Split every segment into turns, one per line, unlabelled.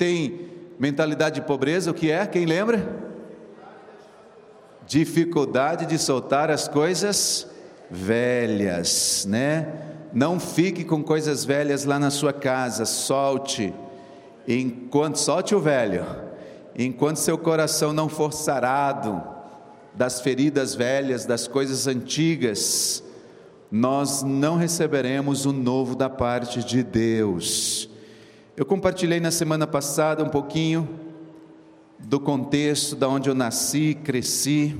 tem mentalidade de pobreza, o que é? Quem lembra? Dificuldade de soltar as coisas velhas, né? Não fique com coisas velhas lá na sua casa, solte. Enquanto solte o velho, enquanto seu coração não for sarado das feridas velhas, das coisas antigas, nós não receberemos o novo da parte de Deus. Eu compartilhei na semana passada um pouquinho do contexto da onde eu nasci, cresci.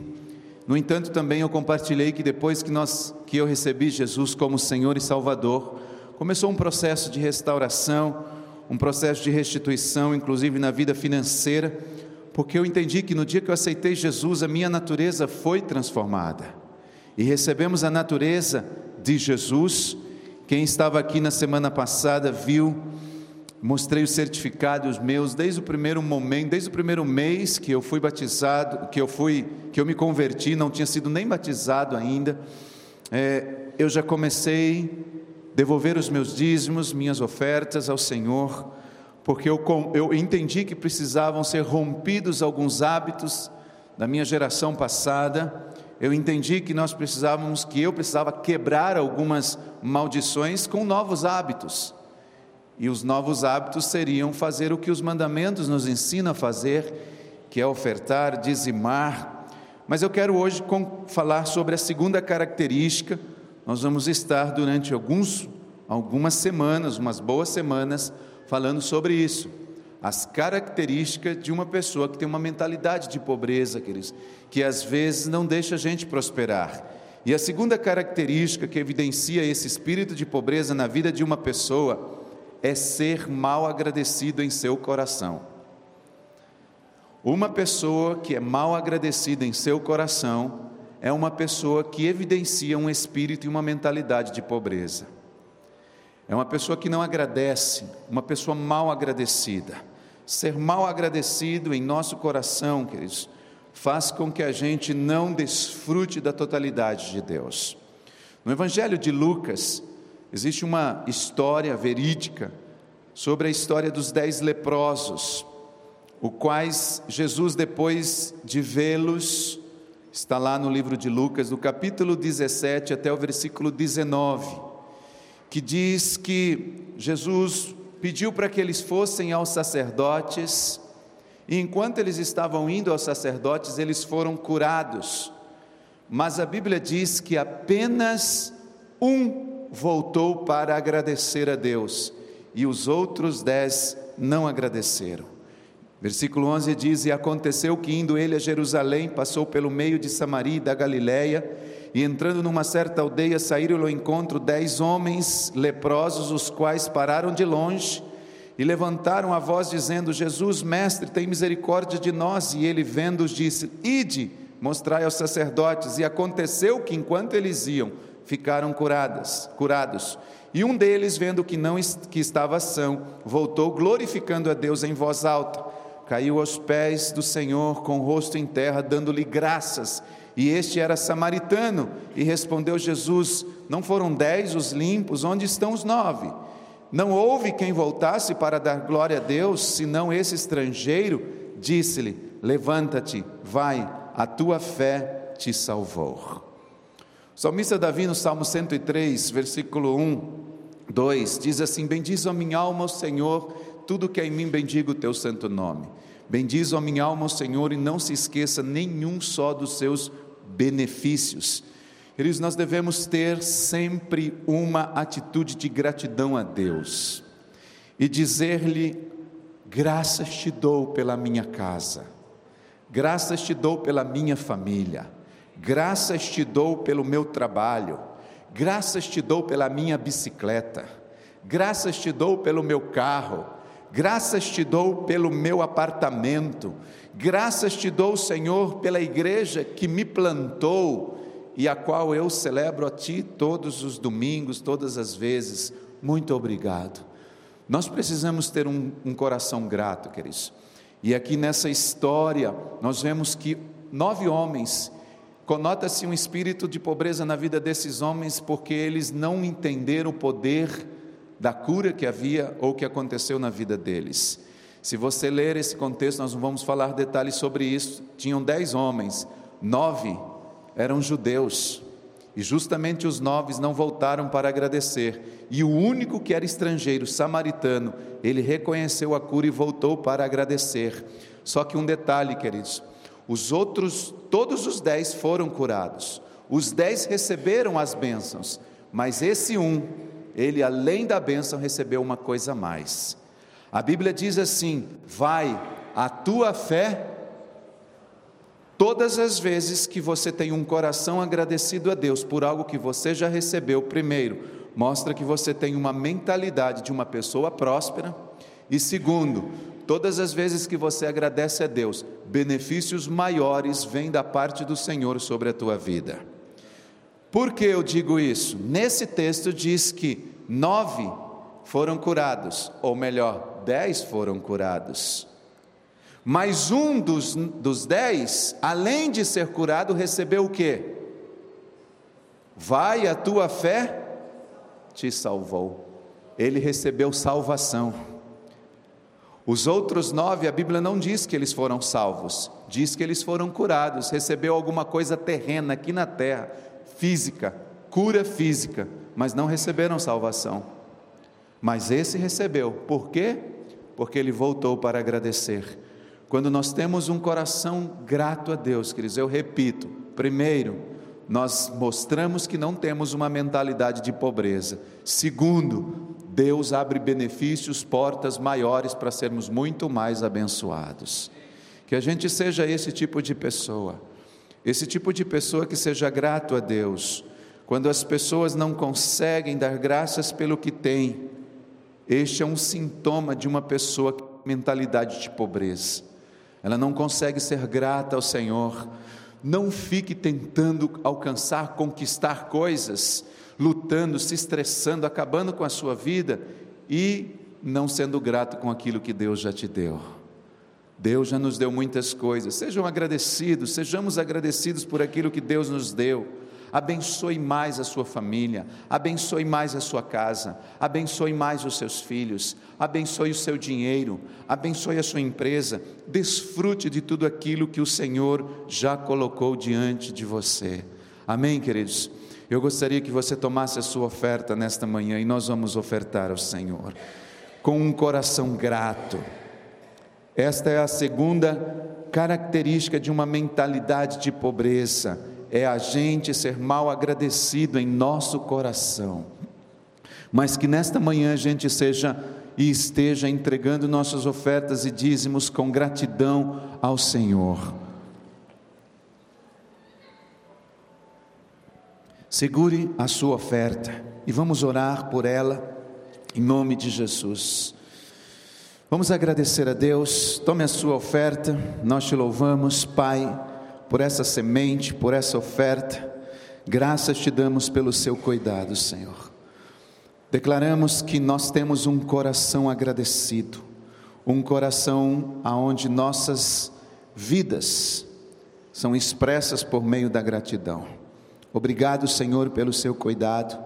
No entanto, também eu compartilhei que depois que nós que eu recebi Jesus como Senhor e Salvador, começou um processo de restauração, um processo de restituição, inclusive na vida financeira, porque eu entendi que no dia que eu aceitei Jesus, a minha natureza foi transformada. E recebemos a natureza de Jesus. Quem estava aqui na semana passada viu mostrei os certificados meus desde o primeiro momento, desde o primeiro mês que eu fui batizado, que eu fui, que eu me converti, não tinha sido nem batizado ainda. É, eu já comecei a devolver os meus dízimos, minhas ofertas ao Senhor, porque eu, eu entendi que precisavam ser rompidos alguns hábitos da minha geração passada. Eu entendi que nós precisávamos, que eu precisava quebrar algumas maldições com novos hábitos. E os novos hábitos seriam fazer o que os mandamentos nos ensinam a fazer, que é ofertar, dizimar. Mas eu quero hoje falar sobre a segunda característica. Nós vamos estar durante alguns, algumas semanas, umas boas semanas, falando sobre isso. As características de uma pessoa que tem uma mentalidade de pobreza, queridos, que às vezes não deixa a gente prosperar. E a segunda característica que evidencia esse espírito de pobreza na vida de uma pessoa é ser mal agradecido em seu coração. Uma pessoa que é mal agradecida em seu coração é uma pessoa que evidencia um espírito e uma mentalidade de pobreza. É uma pessoa que não agradece, uma pessoa mal agradecida. Ser mal agradecido em nosso coração, queridos, faz com que a gente não desfrute da totalidade de Deus. No Evangelho de Lucas, Existe uma história verídica sobre a história dos dez leprosos, o quais Jesus, depois de vê-los, está lá no livro de Lucas, do capítulo 17 até o versículo 19, que diz que Jesus pediu para que eles fossem aos sacerdotes, e enquanto eles estavam indo aos sacerdotes, eles foram curados. Mas a Bíblia diz que apenas um voltou para agradecer a Deus, e os outros dez não agradeceram. Versículo 11 diz: E aconteceu que, indo ele a Jerusalém, passou pelo meio de Samaria e da Galiléia, e entrando numa certa aldeia, saíram ao encontro dez homens leprosos, os quais pararam de longe e levantaram a voz, dizendo: Jesus, mestre, tem misericórdia de nós. E ele, vendo-os, disse: Ide, mostrai aos sacerdotes. E aconteceu que, enquanto eles iam, ficaram curadas, curados. E um deles, vendo que não que estava são, voltou glorificando a Deus em voz alta. Caiu aos pés do Senhor com o rosto em terra, dando-lhe graças. E este era samaritano. E respondeu Jesus: Não foram dez os limpos? Onde estão os nove? Não houve quem voltasse para dar glória a Deus, senão esse estrangeiro. Disse-lhe: Levanta-te, vai, a tua fé te salvou. Salmista Davi, no Salmo 103, versículo 1, 2, diz assim: Bendiz a minha alma, o Senhor, tudo que é em mim bendiga o teu santo nome. Bendiz a minha alma, o Senhor, e não se esqueça nenhum só dos seus benefícios. Queridos, nós devemos ter sempre uma atitude de gratidão a Deus e dizer-lhe: graças te dou pela minha casa, graças te dou pela minha família Graças te dou pelo meu trabalho, graças te dou pela minha bicicleta, graças te dou pelo meu carro, graças te dou pelo meu apartamento, graças te dou, Senhor, pela igreja que me plantou e a qual eu celebro a Ti todos os domingos, todas as vezes. Muito obrigado. Nós precisamos ter um, um coração grato, queridos. E aqui nessa história, nós vemos que nove homens Conota-se um espírito de pobreza na vida desses homens porque eles não entenderam o poder da cura que havia ou que aconteceu na vida deles. Se você ler esse contexto, nós não vamos falar detalhes sobre isso. Tinham dez homens, nove eram judeus, e justamente os nove não voltaram para agradecer. E o único que era estrangeiro, samaritano, ele reconheceu a cura e voltou para agradecer. Só que um detalhe, queridos: os outros, todos os dez foram curados, os dez receberam as bênçãos, mas esse um, ele além da bênção recebeu uma coisa a mais. A Bíblia diz assim: vai, a tua fé Todas as vezes que você tem um coração agradecido a Deus por algo que você já recebeu, primeiro, mostra que você tem uma mentalidade de uma pessoa próspera, e segundo, todas as vezes que você agradece a Deus, benefícios maiores vêm da parte do Senhor sobre a tua vida. Por que eu digo isso? Nesse texto diz que nove foram curados, ou melhor, dez foram curados. Mas um dos, dos dez, além de ser curado, recebeu o que? Vai, a tua fé te salvou. Ele recebeu salvação. Os outros nove, a Bíblia não diz que eles foram salvos, diz que eles foram curados, recebeu alguma coisa terrena aqui na terra, física, cura física, mas não receberam salvação. Mas esse recebeu, por quê? Porque ele voltou para agradecer. Quando nós temos um coração grato a Deus, queridos, eu repito, primeiro, nós mostramos que não temos uma mentalidade de pobreza. Segundo, Deus abre benefícios, portas maiores para sermos muito mais abençoados. Que a gente seja esse tipo de pessoa, esse tipo de pessoa que seja grato a Deus. Quando as pessoas não conseguem dar graças pelo que têm, este é um sintoma de uma pessoa com mentalidade de pobreza ela não consegue ser grata ao Senhor. Não fique tentando alcançar, conquistar coisas, lutando, se estressando, acabando com a sua vida e não sendo grato com aquilo que Deus já te deu. Deus já nos deu muitas coisas. Sejam agradecidos, sejamos agradecidos por aquilo que Deus nos deu abençoe mais a sua família, abençoe mais a sua casa, abençoe mais os seus filhos, abençoe o seu dinheiro, abençoe a sua empresa, desfrute de tudo aquilo que o Senhor já colocou diante de você. Amém, queridos? Eu gostaria que você tomasse a sua oferta nesta manhã e nós vamos ofertar ao Senhor com um coração grato. Esta é a segunda característica de uma mentalidade de pobreza é a gente ser mal agradecido em nosso coração. Mas que nesta manhã a gente seja e esteja entregando nossas ofertas e dízimos com gratidão ao Senhor. Segure a sua oferta e vamos orar por ela em nome de Jesus. Vamos agradecer a Deus. Tome a sua oferta. Nós te louvamos, Pai por essa semente, por essa oferta. Graças te damos pelo seu cuidado, Senhor. Declaramos que nós temos um coração agradecido, um coração aonde nossas vidas são expressas por meio da gratidão. Obrigado, Senhor, pelo seu cuidado.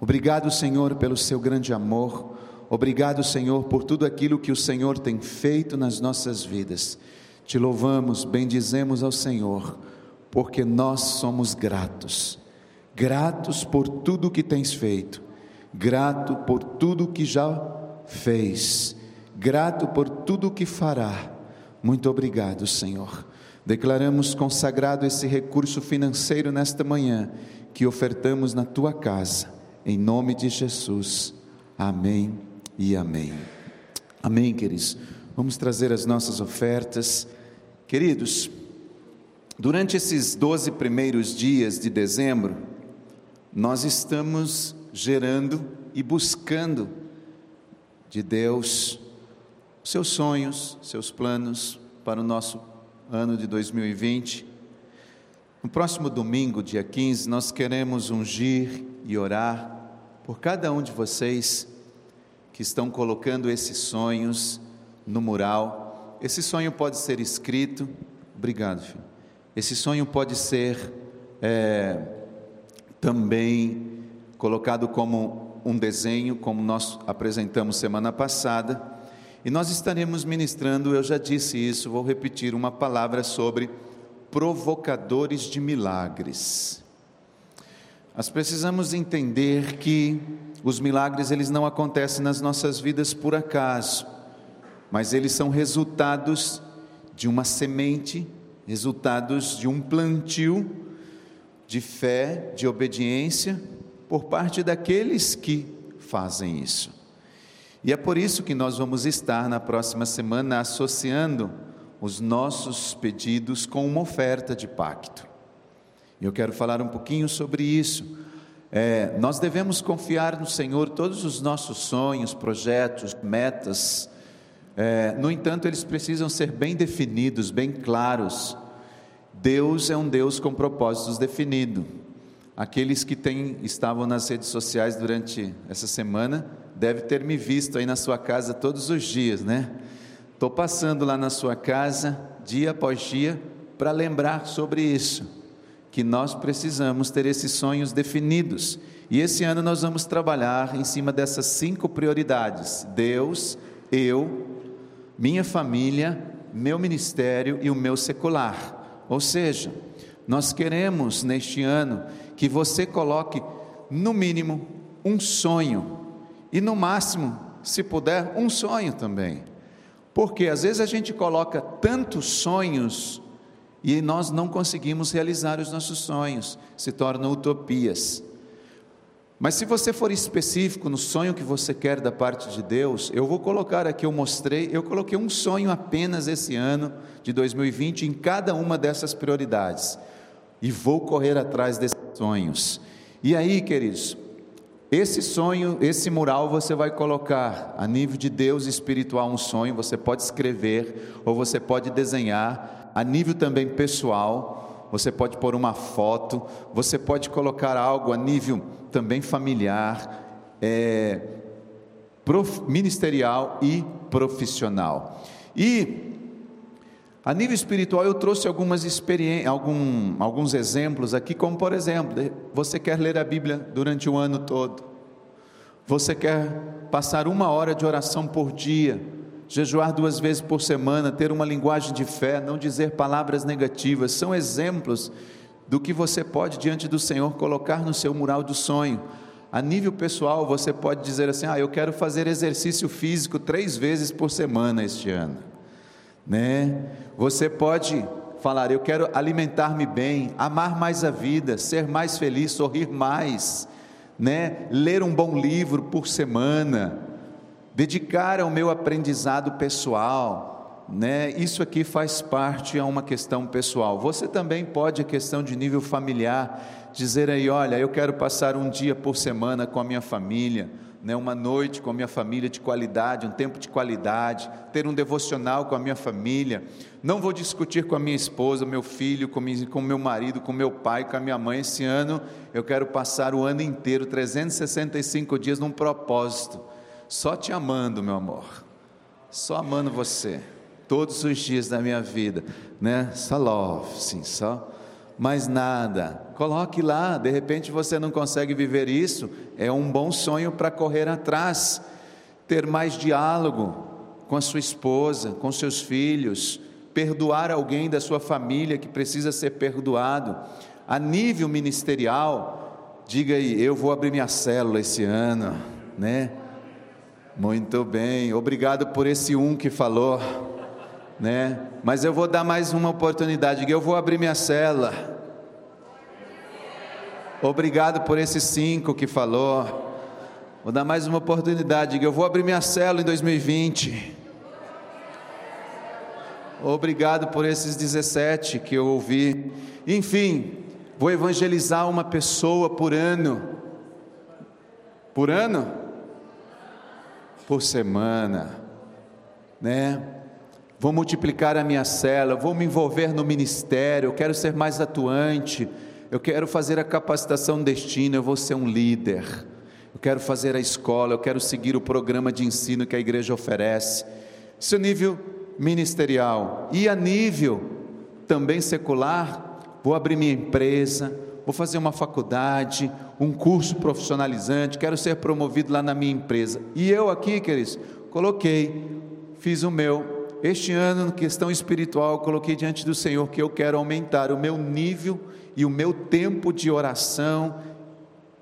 Obrigado, Senhor, pelo seu grande amor. Obrigado, Senhor, por tudo aquilo que o Senhor tem feito nas nossas vidas. Te louvamos, bendizemos ao Senhor, porque nós somos gratos, gratos por tudo que tens feito, grato por tudo que já fez, grato por tudo que fará. Muito obrigado, Senhor. Declaramos consagrado esse recurso financeiro nesta manhã que ofertamos na tua casa, em nome de Jesus. Amém e amém. Amém, queridos. Vamos trazer as nossas ofertas. Queridos, durante esses 12 primeiros dias de dezembro, nós estamos gerando e buscando de Deus seus sonhos, seus planos para o nosso ano de 2020. No próximo domingo, dia 15, nós queremos ungir e orar por cada um de vocês que estão colocando esses sonhos no mural esse sonho pode ser escrito. Obrigado, filho. Esse sonho pode ser é, também colocado como um desenho, como nós apresentamos semana passada. E nós estaremos ministrando, eu já disse isso, vou repetir uma palavra sobre provocadores de milagres. Nós precisamos entender que os milagres eles não acontecem nas nossas vidas por acaso, mas eles são resultados de uma semente, resultados de um plantio de fé, de obediência por parte daqueles que fazem isso. E é por isso que nós vamos estar na próxima semana associando os nossos pedidos com uma oferta de pacto. Eu quero falar um pouquinho sobre isso. É, nós devemos confiar no Senhor todos os nossos sonhos, projetos, metas. É, no entanto, eles precisam ser bem definidos, bem claros. Deus é um Deus com propósitos definidos. Aqueles que têm, estavam nas redes sociais durante essa semana deve ter me visto aí na sua casa todos os dias, né? Estou passando lá na sua casa, dia após dia, para lembrar sobre isso, que nós precisamos ter esses sonhos definidos. E esse ano nós vamos trabalhar em cima dessas cinco prioridades: Deus, eu, minha família, meu ministério e o meu secular. Ou seja, nós queremos neste ano que você coloque, no mínimo, um sonho e no máximo, se puder, um sonho também. Porque às vezes a gente coloca tantos sonhos e nós não conseguimos realizar os nossos sonhos, se tornam utopias. Mas se você for específico no sonho que você quer da parte de Deus, eu vou colocar aqui, eu mostrei, eu coloquei um sonho apenas esse ano de 2020 em cada uma dessas prioridades. E vou correr atrás desses sonhos. E aí, queridos, esse sonho, esse mural você vai colocar a nível de Deus espiritual um sonho, você pode escrever ou você pode desenhar, a nível também pessoal, você pode pôr uma foto, você pode colocar algo a nível também familiar, é, prof, ministerial e profissional. E a nível espiritual eu trouxe algumas experiências, algum, alguns exemplos aqui, como por exemplo, você quer ler a Bíblia durante o ano todo, você quer passar uma hora de oração por dia, jejuar duas vezes por semana, ter uma linguagem de fé, não dizer palavras negativas, são exemplos do que você pode diante do Senhor colocar no seu mural do sonho. A nível pessoal, você pode dizer assim: Ah, eu quero fazer exercício físico três vezes por semana este ano né? Você pode falar: Eu quero alimentar-me bem, amar mais a vida, ser mais feliz, sorrir mais, né? Ler um bom livro por semana, dedicar ao meu aprendizado pessoal, né? Isso aqui faz parte a uma questão pessoal. Você também pode, a questão de nível familiar, dizer aí: Olha, eu quero passar um dia por semana com a minha família né, uma noite com a minha família de qualidade, um tempo de qualidade, ter um devocional com a minha família. Não vou discutir com a minha esposa, meu filho, com, minha, com meu marido, com meu pai, com a minha mãe. Esse ano eu quero passar o ano inteiro, 365 dias, num propósito, só te amando, meu amor, só amando você, todos os dias da minha vida, né? Só love, sim, só mais nada. Coloque lá, de repente você não consegue viver isso, é um bom sonho para correr atrás. Ter mais diálogo com a sua esposa, com seus filhos, perdoar alguém da sua família que precisa ser perdoado. A nível ministerial, diga aí, eu vou abrir minha célula esse ano, né? Muito bem, obrigado por esse um que falou né? Mas eu vou dar mais uma oportunidade, eu vou abrir minha cela. Obrigado por esses cinco que falou. Vou dar mais uma oportunidade, eu vou abrir minha cela em 2020. Obrigado por esses 17 que eu ouvi. Enfim, vou evangelizar uma pessoa por ano. Por ano? Por semana, né? Vou multiplicar a minha cela, vou me envolver no ministério, eu quero ser mais atuante, eu quero fazer a capacitação destino, eu vou ser um líder, eu quero fazer a escola, eu quero seguir o programa de ensino que a igreja oferece. Isso é nível ministerial. E a nível também secular, vou abrir minha empresa, vou fazer uma faculdade, um curso profissionalizante, quero ser promovido lá na minha empresa. E eu aqui, queridos, coloquei fiz o meu. Este ano, na questão espiritual, coloquei diante do Senhor que eu quero aumentar o meu nível e o meu tempo de oração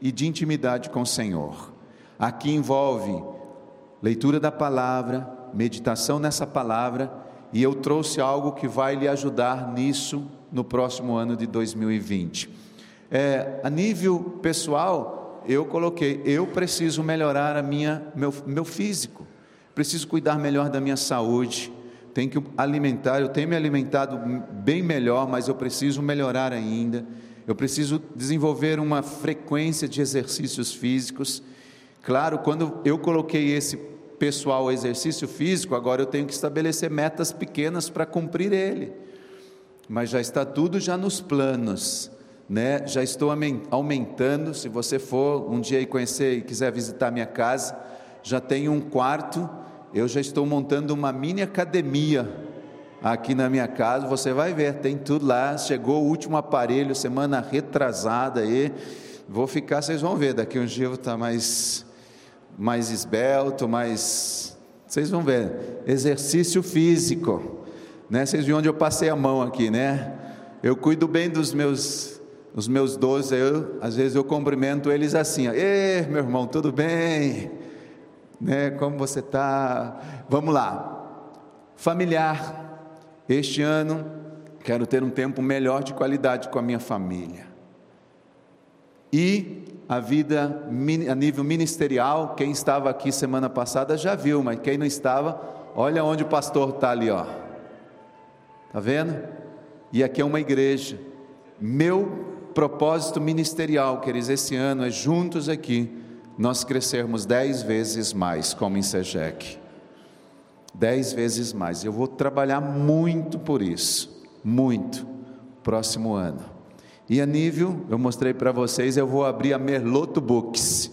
e de intimidade com o Senhor. Aqui envolve leitura da palavra, meditação nessa palavra, e eu trouxe algo que vai lhe ajudar nisso no próximo ano de 2020. É, a nível pessoal, eu coloquei, eu preciso melhorar a minha, meu, meu físico, preciso cuidar melhor da minha saúde, tenho que alimentar, eu tenho me alimentado bem melhor, mas eu preciso melhorar ainda. Eu preciso desenvolver uma frequência de exercícios físicos. Claro, quando eu coloquei esse pessoal exercício físico, agora eu tenho que estabelecer metas pequenas para cumprir ele. Mas já está tudo já nos planos, né? Já estou aumentando. Se você for um dia e conhecer e quiser visitar minha casa, já tenho um quarto eu já estou montando uma mini academia aqui na minha casa, você vai ver, tem tudo lá. Chegou o último aparelho semana retrasada aí. Vou ficar, vocês vão ver, daqui um dia eu vou estar mais mais esbelto, mais vocês vão ver. Exercício físico, né? Vocês viram onde eu passei a mão aqui, né? Eu cuido bem dos meus os meus doze, às vezes eu cumprimento eles assim, ó, Ê, meu irmão, tudo bem? Né? Como você está? Vamos lá. Familiar. Este ano quero ter um tempo melhor de qualidade com a minha família. E a vida a nível ministerial, quem estava aqui semana passada já viu, mas quem não estava, olha onde o pastor está ali, ó. Tá vendo? E aqui é uma igreja. Meu propósito ministerial, queridos, esse ano é juntos aqui nós crescermos dez vezes mais, como em Sejec. Dez vezes mais. Eu vou trabalhar muito por isso, muito, próximo ano. E a nível, eu mostrei para vocês, eu vou abrir a Merloto Books.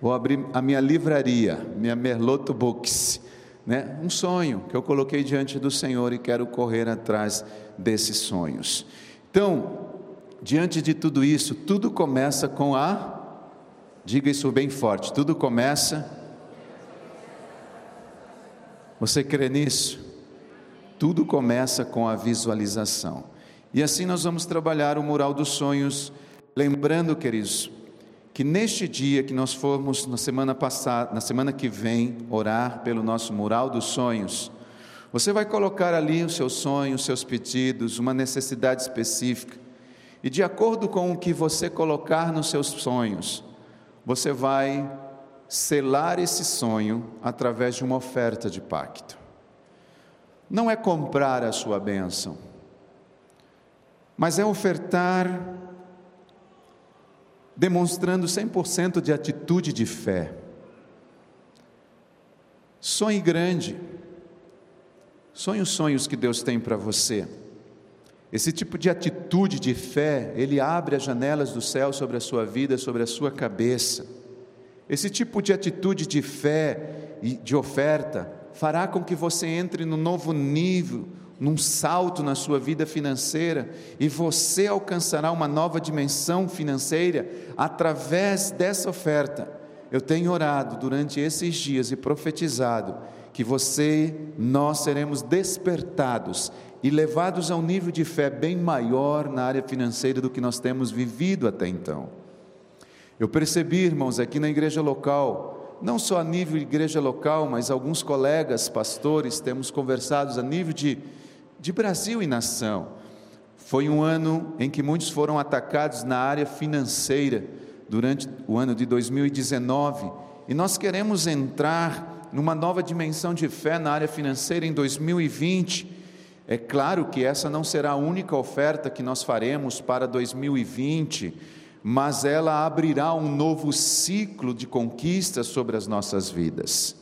Vou abrir a minha livraria, minha Merloto Books. Né? Um sonho que eu coloquei diante do Senhor e quero correr atrás desses sonhos. Então, diante de tudo isso, tudo começa com a Diga isso bem forte. Tudo começa. Você crê nisso? Tudo começa com a visualização. E assim nós vamos trabalhar o mural dos sonhos, lembrando, queridos, que neste dia que nós formos na semana passada, na semana que vem, orar pelo nosso mural dos sonhos, você vai colocar ali os seus sonhos, os seus pedidos, uma necessidade específica. E de acordo com o que você colocar nos seus sonhos, você vai selar esse sonho através de uma oferta de pacto. Não é comprar a sua bênção, mas é ofertar demonstrando 100% de atitude de fé. Sonhe grande. Sonhe os sonhos que Deus tem para você. Esse tipo de atitude de fé, ele abre as janelas do céu sobre a sua vida, sobre a sua cabeça. Esse tipo de atitude de fé e de oferta fará com que você entre num novo nível, num salto na sua vida financeira e você alcançará uma nova dimensão financeira através dessa oferta. Eu tenho orado durante esses dias e profetizado que você, nós seremos despertados e levados a um nível de fé bem maior na área financeira do que nós temos vivido até então. Eu percebi, irmãos, aqui na igreja local, não só a nível de igreja local, mas alguns colegas, pastores, temos conversado a nível de, de Brasil e nação. Foi um ano em que muitos foram atacados na área financeira durante o ano de 2019 e nós queremos entrar numa nova dimensão de fé na área financeira em 2020 é claro que essa não será a única oferta que nós faremos para 2020, mas ela abrirá um novo ciclo de conquistas sobre as nossas vidas.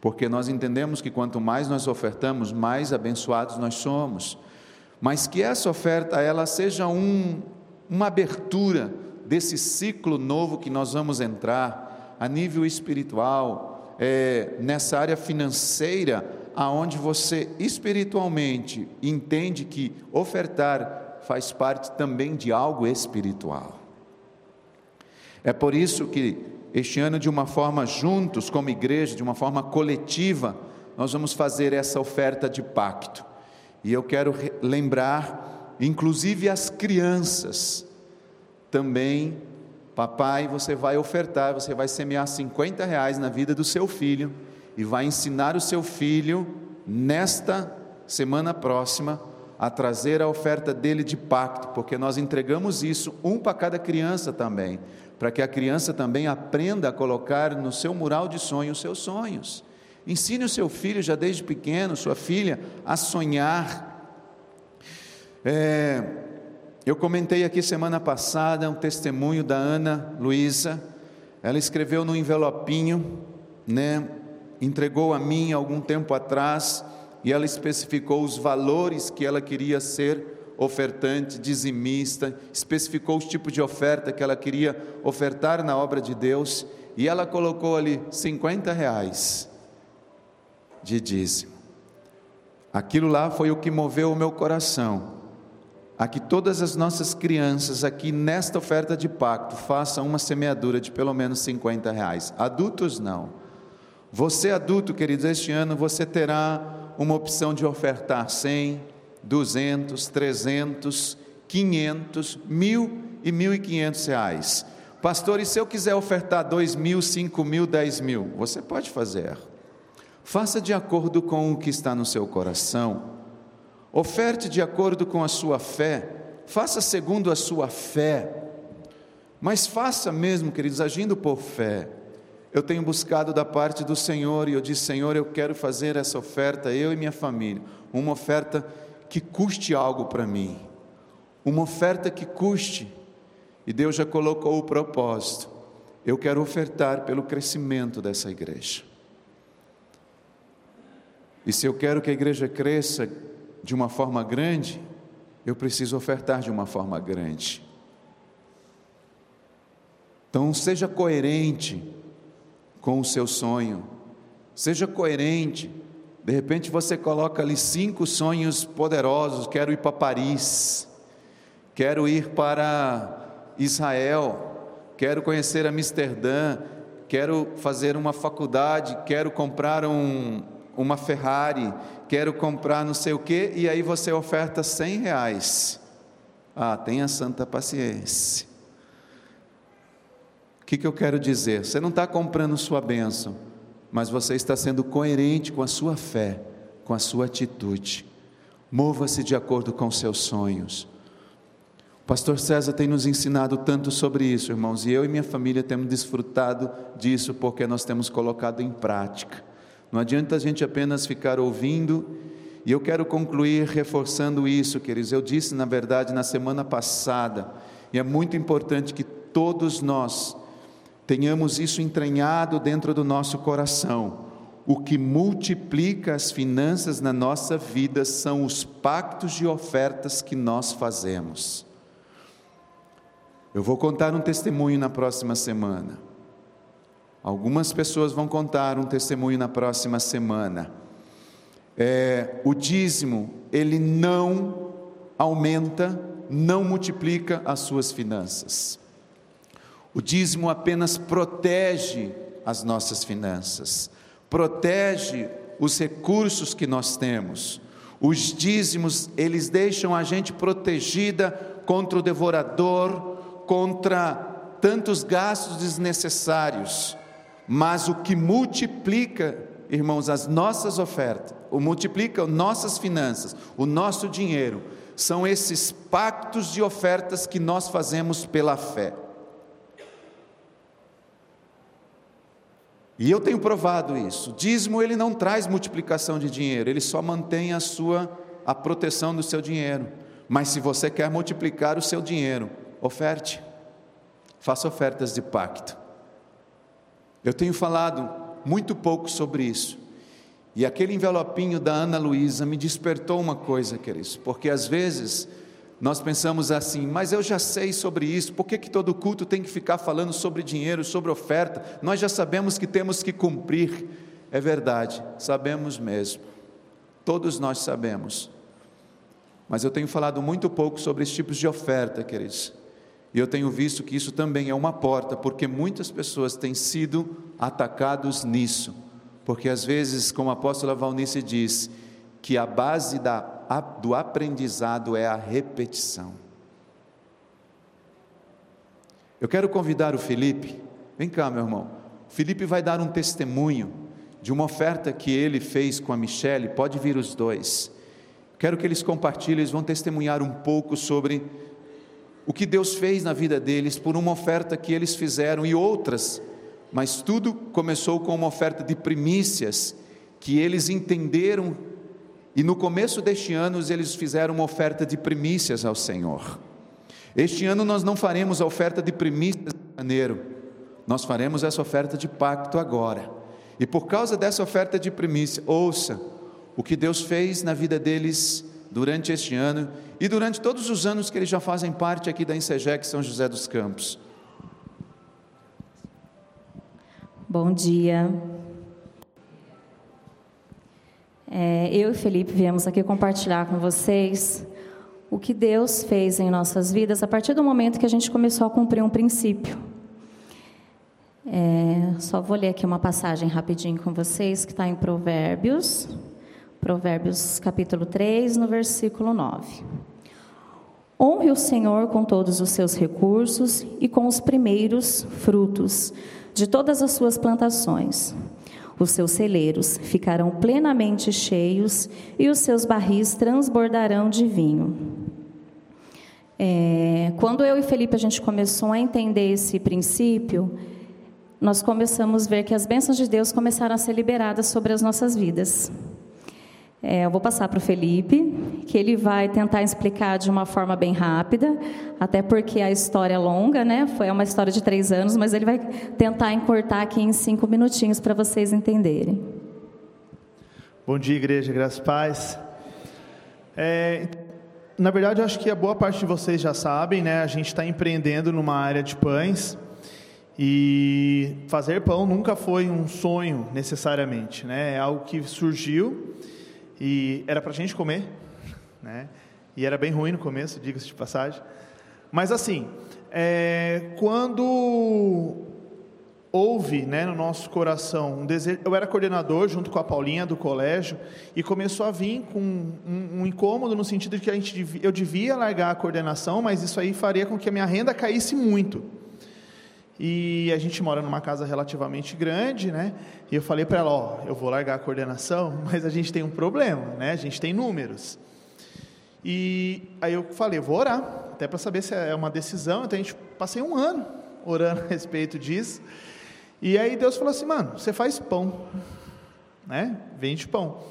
Porque nós entendemos que quanto mais nós ofertamos, mais abençoados nós somos. Mas que essa oferta ela seja um, uma abertura desse ciclo novo que nós vamos entrar a nível espiritual, é, nessa área financeira aonde você espiritualmente entende que ofertar faz parte também de algo espiritual. É por isso que este ano, de uma forma juntos, como igreja, de uma forma coletiva, nós vamos fazer essa oferta de pacto. E eu quero lembrar, inclusive as crianças, também, papai, você vai ofertar, você vai semear 50 reais na vida do seu filho e vai ensinar o seu filho, nesta semana próxima, a trazer a oferta dele de pacto, porque nós entregamos isso, um para cada criança também, para que a criança também aprenda a colocar no seu mural de sonho os seus sonhos. Ensine o seu filho, já desde pequeno, sua filha, a sonhar. É, eu comentei aqui semana passada um testemunho da Ana Luísa. Ela escreveu no envelopinho, né? Entregou a mim algum tempo atrás e ela especificou os valores que ela queria ser ofertante, dizimista, especificou os tipos de oferta que ela queria ofertar na obra de Deus e ela colocou ali 50 reais de dízimo. Aquilo lá foi o que moveu o meu coração a que todas as nossas crianças aqui nesta oferta de pacto façam uma semeadura de pelo menos 50 reais. Adultos não. Você adulto, queridos, este ano você terá uma opção de ofertar 100, 200, 300, 500, mil e mil e quinhentos reais. Pastor, e se eu quiser ofertar dois mil, cinco mil, dez mil? Você pode fazer. Faça de acordo com o que está no seu coração Oferte de acordo com a sua fé, faça segundo a sua fé, mas faça mesmo, queridos, agindo por fé. Eu tenho buscado da parte do Senhor e eu disse: Senhor, eu quero fazer essa oferta, eu e minha família, uma oferta que custe algo para mim, uma oferta que custe, e Deus já colocou o propósito. Eu quero ofertar pelo crescimento dessa igreja. E se eu quero que a igreja cresça, de uma forma grande, eu preciso ofertar de uma forma grande. Então, seja coerente com o seu sonho, seja coerente. De repente você coloca ali cinco sonhos poderosos: quero ir para Paris, quero ir para Israel, quero conhecer Amsterdã, quero fazer uma faculdade, quero comprar um, uma Ferrari, quero comprar não sei o que, e aí você oferta 100 reais. Ah, tenha santa paciência. O que, que eu quero dizer? Você não está comprando sua bênção, mas você está sendo coerente com a sua fé, com a sua atitude. Mova-se de acordo com seus sonhos. O pastor César tem nos ensinado tanto sobre isso, irmãos, e eu e minha família temos desfrutado disso porque nós temos colocado em prática. Não adianta a gente apenas ficar ouvindo, e eu quero concluir reforçando isso, queridos. Eu disse, na verdade, na semana passada, e é muito importante que todos nós tenhamos isso entranhado dentro do nosso coração. O que multiplica as finanças na nossa vida são os pactos de ofertas que nós fazemos. Eu vou contar um testemunho na próxima semana. Algumas pessoas vão contar um testemunho na próxima semana. É, o dízimo, ele não aumenta, não multiplica as suas finanças. O dízimo apenas protege as nossas finanças, protege os recursos que nós temos. Os dízimos, eles deixam a gente protegida contra o devorador, contra tantos gastos desnecessários. Mas o que multiplica, irmãos, as nossas ofertas, o multiplica nossas finanças, o nosso dinheiro, são esses pactos de ofertas que nós fazemos pela fé. E eu tenho provado isso. Dízimo ele não traz multiplicação de dinheiro, ele só mantém a sua a proteção do seu dinheiro. Mas se você quer multiplicar o seu dinheiro, oferte. Faça ofertas de pacto. Eu tenho falado muito pouco sobre isso. E aquele envelopinho da Ana Luísa me despertou uma coisa, queridos, porque às vezes nós pensamos assim, mas eu já sei sobre isso, por que, que todo culto tem que ficar falando sobre dinheiro, sobre oferta? Nós já sabemos que temos que cumprir. É verdade, sabemos mesmo, todos nós sabemos. Mas eu tenho falado muito pouco sobre esses tipos de oferta, queridos. E eu tenho visto que isso também é uma porta, porque muitas pessoas têm sido atacados nisso, porque às vezes, como a apóstola Valnice diz, que a base da, do aprendizado é a repetição. Eu quero convidar o Felipe, vem cá, meu irmão. O Felipe vai dar um testemunho de uma oferta que ele fez com a Michelle, pode vir os dois. Quero que eles compartilhem, eles vão testemunhar um pouco sobre o que Deus fez na vida deles por uma oferta que eles fizeram e outras, mas tudo começou com uma oferta de primícias que eles entenderam e no começo deste ano eles fizeram uma oferta de primícias ao Senhor. Este ano nós não faremos a oferta de primícias em janeiro, nós faremos essa oferta de pacto agora. E por causa dessa oferta de primícia, ouça o que Deus fez na vida deles durante este ano e durante todos os anos que eles já fazem parte aqui da Insegec São José dos Campos.
Bom dia. É, eu e Felipe viemos aqui compartilhar com vocês o que Deus fez em nossas vidas a partir do momento que a gente começou a cumprir um princípio. É, só vou ler aqui uma passagem rapidinho com vocês, que está em Provérbios, Provérbios capítulo 3, no versículo 9. Honre o Senhor com todos os seus recursos e com os primeiros frutos de todas as suas plantações. Os seus celeiros ficarão plenamente cheios e os seus barris transbordarão de vinho. É, quando eu e Felipe a gente começou a entender esse princípio, nós começamos a ver que as bênçãos de Deus começaram a ser liberadas sobre as nossas vidas. É, eu vou passar para o Felipe, que ele vai tentar explicar de uma forma bem rápida, até porque a história é longa, né? Foi uma história de três anos, mas ele vai tentar encurtar aqui em cinco minutinhos para vocês entenderem.
Bom dia, igreja, graças paz. É, na verdade, eu acho que a boa parte de vocês já sabem, né? A gente está empreendendo numa área de pães. E fazer pão nunca foi um sonho necessariamente, né? É algo que surgiu e era para a gente comer, né? E era bem ruim no começo, diga-se de passagem. Mas assim, é, quando houve né, no nosso coração um desejo. Eu era coordenador junto com a Paulinha do colégio e começou a vir com um, um incômodo no sentido de que a gente eu devia largar a coordenação, mas isso aí faria com que a minha renda caísse muito. E a gente mora numa casa relativamente grande, né? E eu falei para ela, ó, eu vou largar a coordenação, mas a gente tem um problema, né? A gente tem números. E aí eu falei, vou orar, até para saber se é uma decisão. Então a gente passei um ano orando a respeito disso. E aí Deus falou assim, mano, você faz pão, né? Vende pão.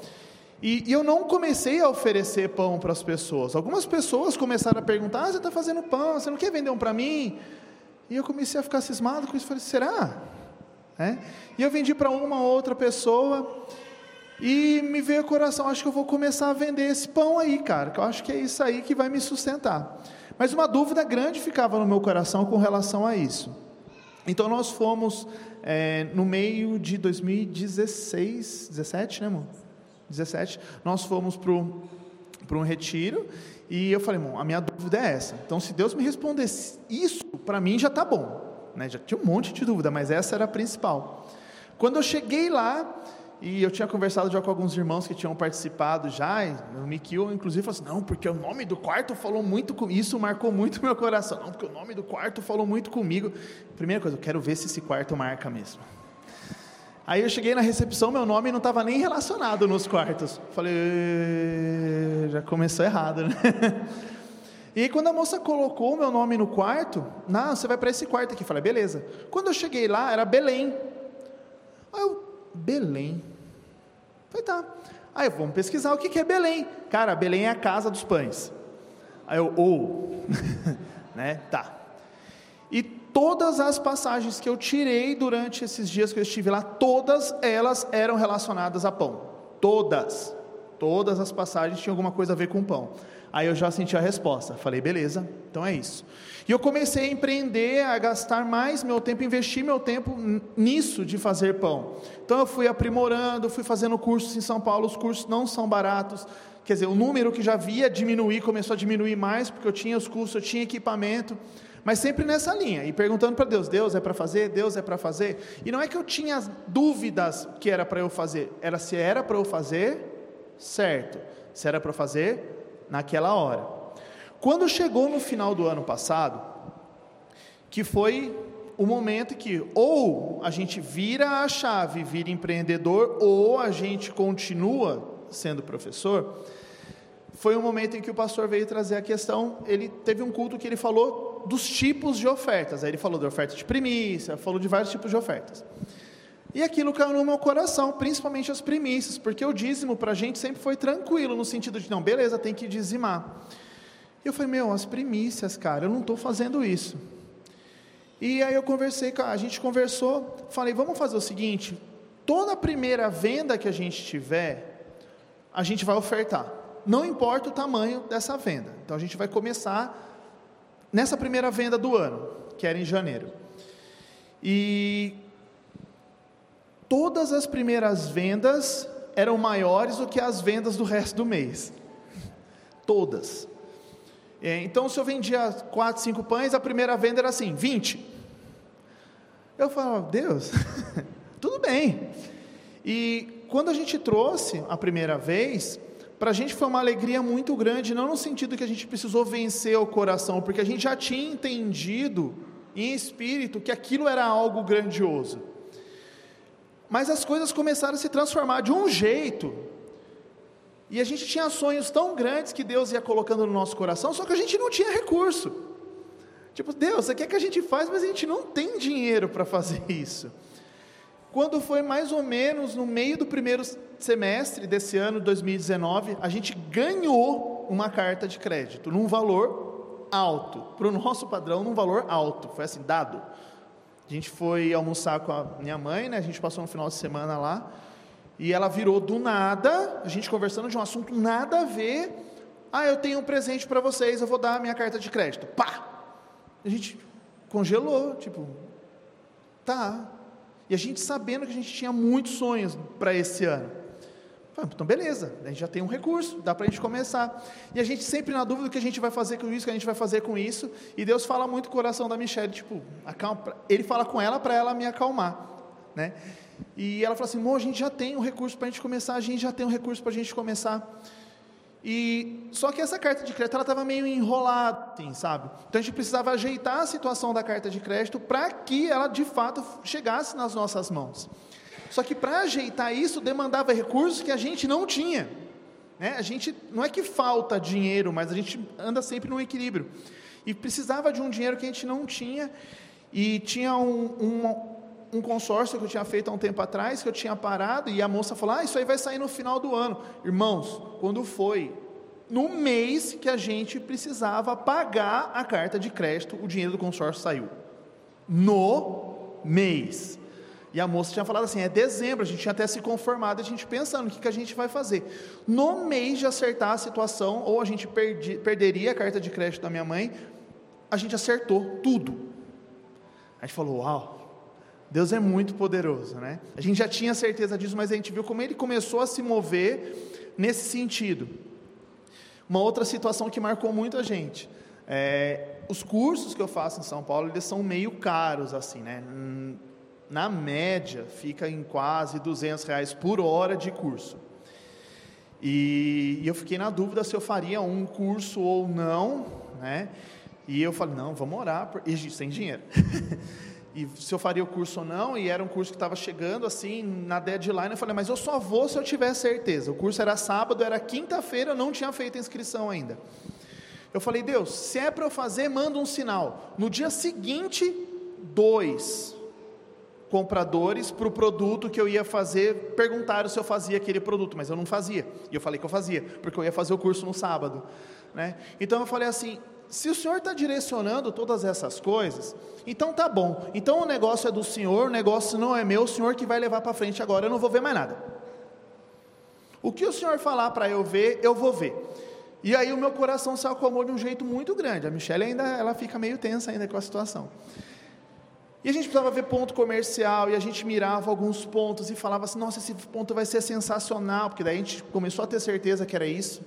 E, e, eu não comecei a oferecer pão para as pessoas. Algumas pessoas começaram a perguntar: ah, você está fazendo pão, você não quer vender um para mim? E eu comecei a ficar cismado com isso. Falei, será? É? E eu vendi para uma outra pessoa. E me veio o coração, acho que eu vou começar a vender esse pão aí, cara, que eu acho que é isso aí que vai me sustentar. Mas uma dúvida grande ficava no meu coração com relação a isso. Então nós fomos é, no meio de 2016, 17, né, amor? 17, nós fomos para um retiro e eu falei, a minha dúvida é essa. Então, se Deus me respondesse isso, para mim já está bom. Né? Já tinha um monte de dúvida, mas essa era a principal. Quando eu cheguei lá, e eu tinha conversado já com alguns irmãos que tinham participado já, o Mikio, inclusive, falou assim: não, porque o nome do quarto falou muito comigo. Isso marcou muito meu coração. Não, porque o nome do quarto falou muito comigo. Primeira coisa, eu quero ver se esse quarto marca mesmo. Aí eu cheguei na recepção, meu nome não estava nem relacionado nos quartos. Falei, já começou errado, né? E aí, quando a moça colocou o meu nome no quarto, não, você vai para esse quarto aqui. Falei, beleza. Quando eu cheguei lá, era Belém. Aí eu, Belém. Falei, tá. Aí vamos pesquisar o que, que é Belém. Cara, Belém é a casa dos pães. Aí eu, ou, oh. né? Tá. E todas as passagens que eu tirei durante esses dias que eu estive lá, todas elas eram relacionadas a pão. Todas. Todas as passagens tinham alguma coisa a ver com pão. Aí eu já senti a resposta. Falei, beleza, então é isso. E eu comecei a empreender, a gastar mais meu tempo, investir meu tempo nisso de fazer pão. Então eu fui aprimorando, fui fazendo cursos em São Paulo, os cursos não são baratos. Quer dizer, o número que já via diminuir começou a diminuir mais, porque eu tinha os cursos, eu tinha equipamento. Mas sempre nessa linha, e perguntando para Deus: Deus é para fazer? Deus é para fazer? E não é que eu tinha dúvidas que era para eu fazer, era se era para eu fazer, certo. Se era para fazer, naquela hora. Quando chegou no final do ano passado, que foi o momento que ou a gente vira a chave, vira empreendedor, ou a gente continua sendo professor, foi um momento em que o pastor veio trazer a questão, ele teve um culto que ele falou dos tipos de ofertas. Aí ele falou de oferta de primícia, falou de vários tipos de ofertas. E aquilo caiu no meu coração, principalmente as primícias, porque o dízimo para a gente sempre foi tranquilo, no sentido de, não, beleza, tem que dizimar. E eu falei, meu, as primícias, cara, eu não estou fazendo isso. E aí eu conversei, a gente conversou, falei, vamos fazer o seguinte, toda primeira venda que a gente tiver, a gente vai ofertar não importa o tamanho dessa venda. Então a gente vai começar nessa primeira venda do ano, que era em janeiro. E todas as primeiras vendas eram maiores do que as vendas do resto do mês. Todas. É, então, se eu vendia quatro, cinco pães, a primeira venda era assim, 20. Eu falava, Deus, tudo bem. E quando a gente trouxe a primeira vez, para a gente foi uma alegria muito grande, não no sentido que a gente precisou vencer o coração, porque a gente já tinha entendido em espírito que aquilo era algo grandioso. Mas as coisas começaram a se transformar de um jeito, e a gente tinha sonhos tão grandes que Deus ia colocando no nosso coração, só que a gente não tinha recurso. Tipo, Deus, você quer que a gente faz, mas a gente não tem dinheiro para fazer isso. Quando foi mais ou menos no meio do primeiro semestre desse ano, 2019, a gente ganhou uma carta de crédito num valor alto, para o nosso padrão, num valor alto, foi assim, dado. A gente foi almoçar com a minha mãe, né? a gente passou um final de semana lá, e ela virou do nada, a gente conversando de um assunto nada a ver. Ah, eu tenho um presente para vocês, eu vou dar a minha carta de crédito. Pá! A gente congelou, tipo, tá, e a gente sabendo que a gente tinha muitos sonhos para esse ano. Então, beleza, a gente já tem um recurso, dá para a gente começar. E a gente sempre na dúvida do que a gente vai fazer com isso, o que a gente vai fazer com isso. E Deus fala muito com o coração da Michelle, tipo, acalma, ele fala com ela para ela me acalmar. Né? E ela fala assim: a gente já tem um recurso para a gente começar, a gente já tem um recurso para a gente começar. E só que essa carta de crédito ela estava meio enrolada, assim, sabe? Então a gente precisava ajeitar a situação da carta de crédito para que ela de fato chegasse nas nossas mãos. Só que para ajeitar isso demandava recursos que a gente não tinha. Né? A gente não é que falta dinheiro, mas a gente anda sempre no equilíbrio. E precisava de um dinheiro que a gente não tinha. E tinha um, um um consórcio que eu tinha feito há um tempo atrás, que eu tinha parado, e a moça falou: Ah, isso aí vai sair no final do ano. Irmãos, quando foi no mês que a gente precisava pagar a carta de crédito, o dinheiro do consórcio saiu. No mês. E a moça tinha falado assim: é dezembro, a gente tinha até se conformado, a gente pensando o que, que a gente vai fazer. No mês de acertar a situação, ou a gente perdi, perderia a carta de crédito da minha mãe, a gente acertou tudo. A gente falou: Uau, Deus é muito poderoso, né? A gente já tinha certeza disso, mas a gente viu como ele começou a se mover nesse sentido. Uma outra situação que marcou muito a gente. É, os cursos que eu faço em São Paulo, eles são meio caros, assim, né? Na média, fica em quase 200 reais por hora de curso. E, e eu fiquei na dúvida se eu faria um curso ou não, né? E eu falei, não, vamos orar, por... e sem dinheiro. e se eu faria o curso ou não, e era um curso que estava chegando assim na deadline, eu falei, mas eu só vou se eu tiver certeza. O curso era sábado, era quinta-feira, eu não tinha feito a inscrição ainda. Eu falei, Deus, se é para eu fazer, manda um sinal. No dia seguinte, dois compradores para o produto que eu ia fazer perguntaram se eu fazia aquele produto, mas eu não fazia. E eu falei que eu fazia, porque eu ia fazer o curso no sábado. Né? Então eu falei assim: se o Senhor está direcionando todas essas coisas, então tá bom. Então o negócio é do Senhor, o negócio não é meu, o Senhor que vai levar para frente agora, eu não vou ver mais nada. O que o Senhor falar para eu ver, eu vou ver. E aí o meu coração se acomodou de um jeito muito grande. A Michelle ainda ela fica meio tensa ainda com a situação. E a gente precisava ver ponto comercial, e a gente mirava alguns pontos e falava assim: nossa, esse ponto vai ser sensacional, porque daí a gente começou a ter certeza que era isso.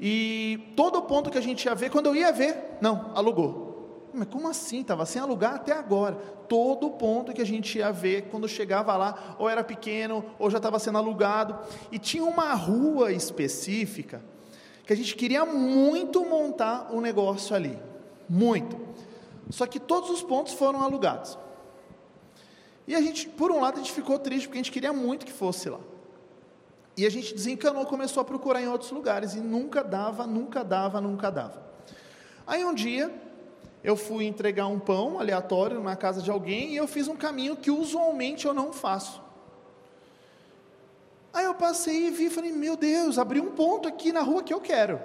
E todo ponto que a gente ia ver, quando eu ia ver, não, alugou. Mas como assim? Estava sem alugar até agora. Todo ponto que a gente ia ver quando chegava lá, ou era pequeno, ou já estava sendo alugado. E tinha uma rua específica que a gente queria muito montar um negócio ali. Muito. Só que todos os pontos foram alugados. E a gente, por um lado, a gente ficou triste, porque a gente queria muito que fosse lá. E a gente desencanou, começou a procurar em outros lugares, e nunca dava, nunca dava, nunca dava. Aí um dia, eu fui entregar um pão aleatório na casa de alguém, e eu fiz um caminho que usualmente eu não faço. Aí eu passei e vi, falei, meu Deus, abri um ponto aqui na rua que eu quero.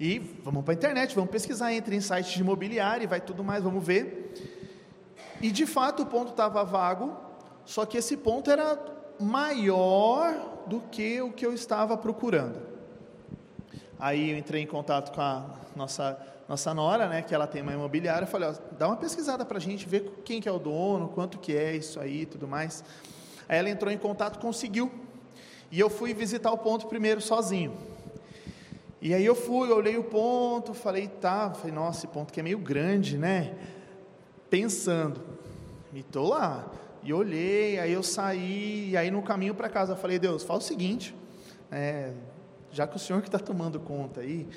E vamos para a internet, vamos pesquisar, entre em sites de imobiliário, e vai tudo mais, vamos ver. E de fato o ponto estava vago, só que esse ponto era maior do que o que eu estava procurando. Aí eu entrei em contato com a nossa nossa nora, né, que ela tem uma imobiliária, eu falei, ó, dá uma pesquisada para a gente, ver quem que é o dono, quanto que é isso aí, tudo mais. Aí ela entrou em contato, conseguiu. E eu fui visitar o ponto primeiro sozinho. E aí eu fui, olhei o ponto, falei, tá, falei, nossa, esse ponto que é meio grande, né? pensando. E estou lá. E olhei, aí eu saí, e aí no caminho para casa eu falei, Deus, fala o seguinte, é, já que o Senhor que está tomando conta aí,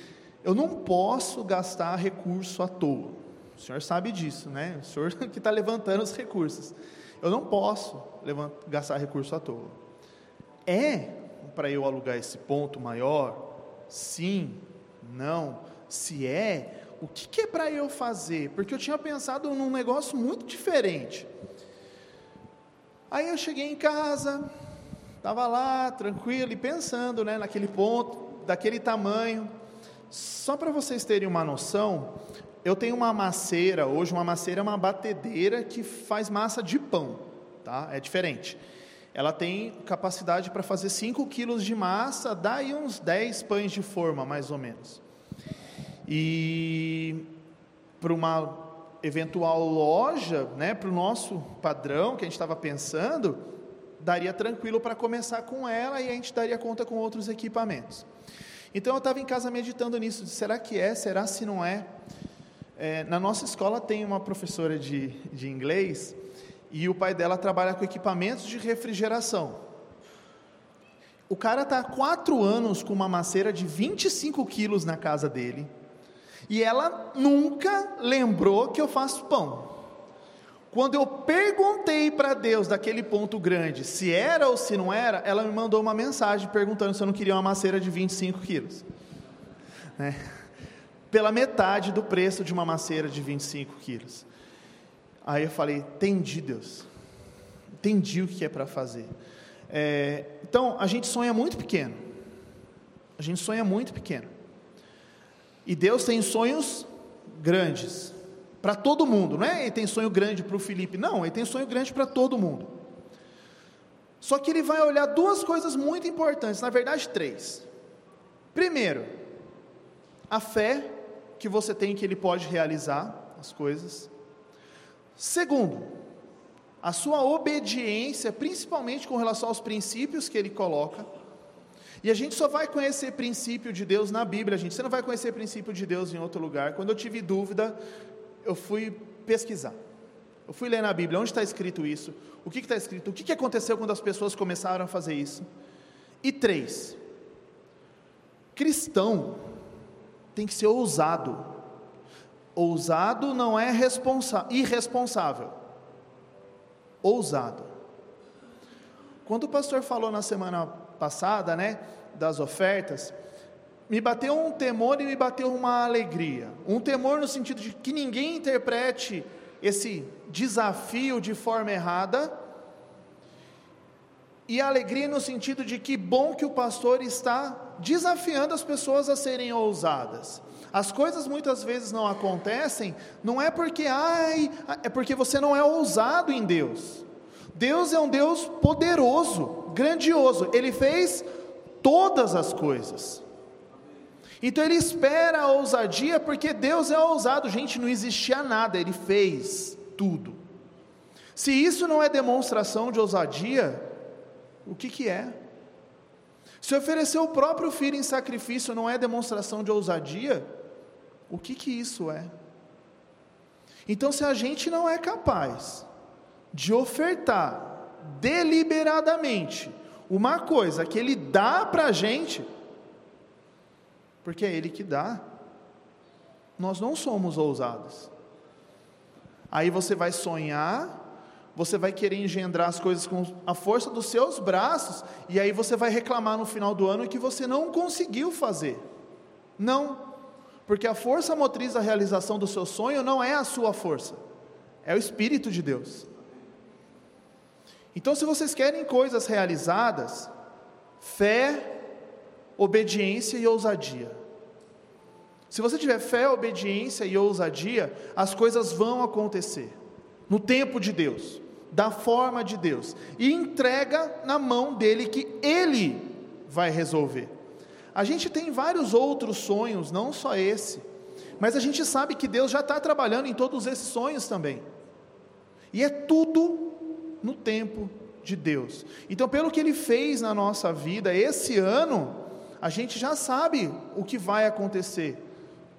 eu não posso gastar recurso à toa. O Senhor sabe disso, né? O Senhor que está levantando os recursos. Eu não posso levantar, gastar recurso à toa. É para eu alugar esse ponto maior? Sim, não. Se é, o que, que é para eu fazer? Porque eu tinha pensado num negócio muito diferente. Aí eu cheguei em casa, estava lá, tranquilo, e pensando né, naquele ponto, daquele tamanho. Só para vocês terem uma noção, eu tenho uma maceira, hoje uma maceira é uma batedeira que faz massa de pão, tá? É diferente. Ela tem capacidade para fazer 5 quilos de massa, dá aí uns 10 pães de forma, mais ou menos. E para uma eventual loja, né, para o nosso padrão que a gente estava pensando, daria tranquilo para começar com ela e a gente daria conta com outros equipamentos. Então eu estava em casa meditando nisso, será que é, será se não é? é? Na nossa escola tem uma professora de, de inglês e o pai dela trabalha com equipamentos de refrigeração. O cara está há quatro anos com uma maceira de 25 quilos na casa dele e ela nunca lembrou que eu faço pão. Quando eu perguntei para Deus daquele ponto grande se era ou se não era, ela me mandou uma mensagem perguntando se eu não queria uma maceira de 25 quilos. Né? Pela metade do preço de uma maceira de 25 quilos. Aí eu falei: entendi, Deus. Entendi o que é para fazer. É, então, a gente sonha muito pequeno. A gente sonha muito pequeno. E Deus tem sonhos grandes para todo mundo, não é? Ele tem sonho grande para o Felipe, não, ele tem sonho grande para todo mundo. Só que ele vai olhar duas coisas muito importantes, na verdade, três. Primeiro, a fé que você tem que ele pode realizar as coisas. Segundo, a sua obediência, principalmente com relação aos princípios que ele coloca. E a gente só vai conhecer princípio de Deus na Bíblia, gente. Você não vai conhecer princípio de Deus em outro lugar. Quando eu tive dúvida, eu fui pesquisar. Eu fui ler na Bíblia onde está escrito isso, o que está escrito, o que, que aconteceu quando as pessoas começaram a fazer isso. E três, cristão tem que ser ousado. Ousado não é irresponsável. Ousado. Quando o pastor falou na semana passada, né, das ofertas, me bateu um temor e me bateu uma alegria. Um temor no sentido de que ninguém interprete esse desafio de forma errada, e alegria no sentido de que bom que o pastor está desafiando as pessoas a serem ousadas. As coisas muitas vezes não acontecem, não é porque, ai, é porque você não é ousado em Deus. Deus é um Deus poderoso, grandioso. Ele fez todas as coisas. Então ele espera a ousadia, porque Deus é ousado. Gente, não existia nada, ele fez tudo. Se isso não é demonstração de ousadia, o que, que é? Se oferecer o próprio filho em sacrifício não é demonstração de ousadia, o que, que isso é? Então, se a gente não é capaz de ofertar deliberadamente uma coisa que Ele dá para a gente, porque é Ele que dá, nós não somos ousados. Aí você vai sonhar, você vai querer engendrar as coisas com a força dos seus braços, e aí você vai reclamar no final do ano que você não conseguiu fazer. Não, porque a força motriz da realização do seu sonho não é a sua força, é o Espírito de Deus. Então, se vocês querem coisas realizadas, fé, obediência e ousadia. Se você tiver fé, obediência e ousadia, as coisas vão acontecer no tempo de Deus, da forma de Deus, e entrega na mão dele que ele vai resolver. A gente tem vários outros sonhos, não só esse, mas a gente sabe que Deus já está trabalhando em todos esses sonhos também, e é tudo no tempo de Deus. Então, pelo que Ele fez na nossa vida esse ano, a gente já sabe o que vai acontecer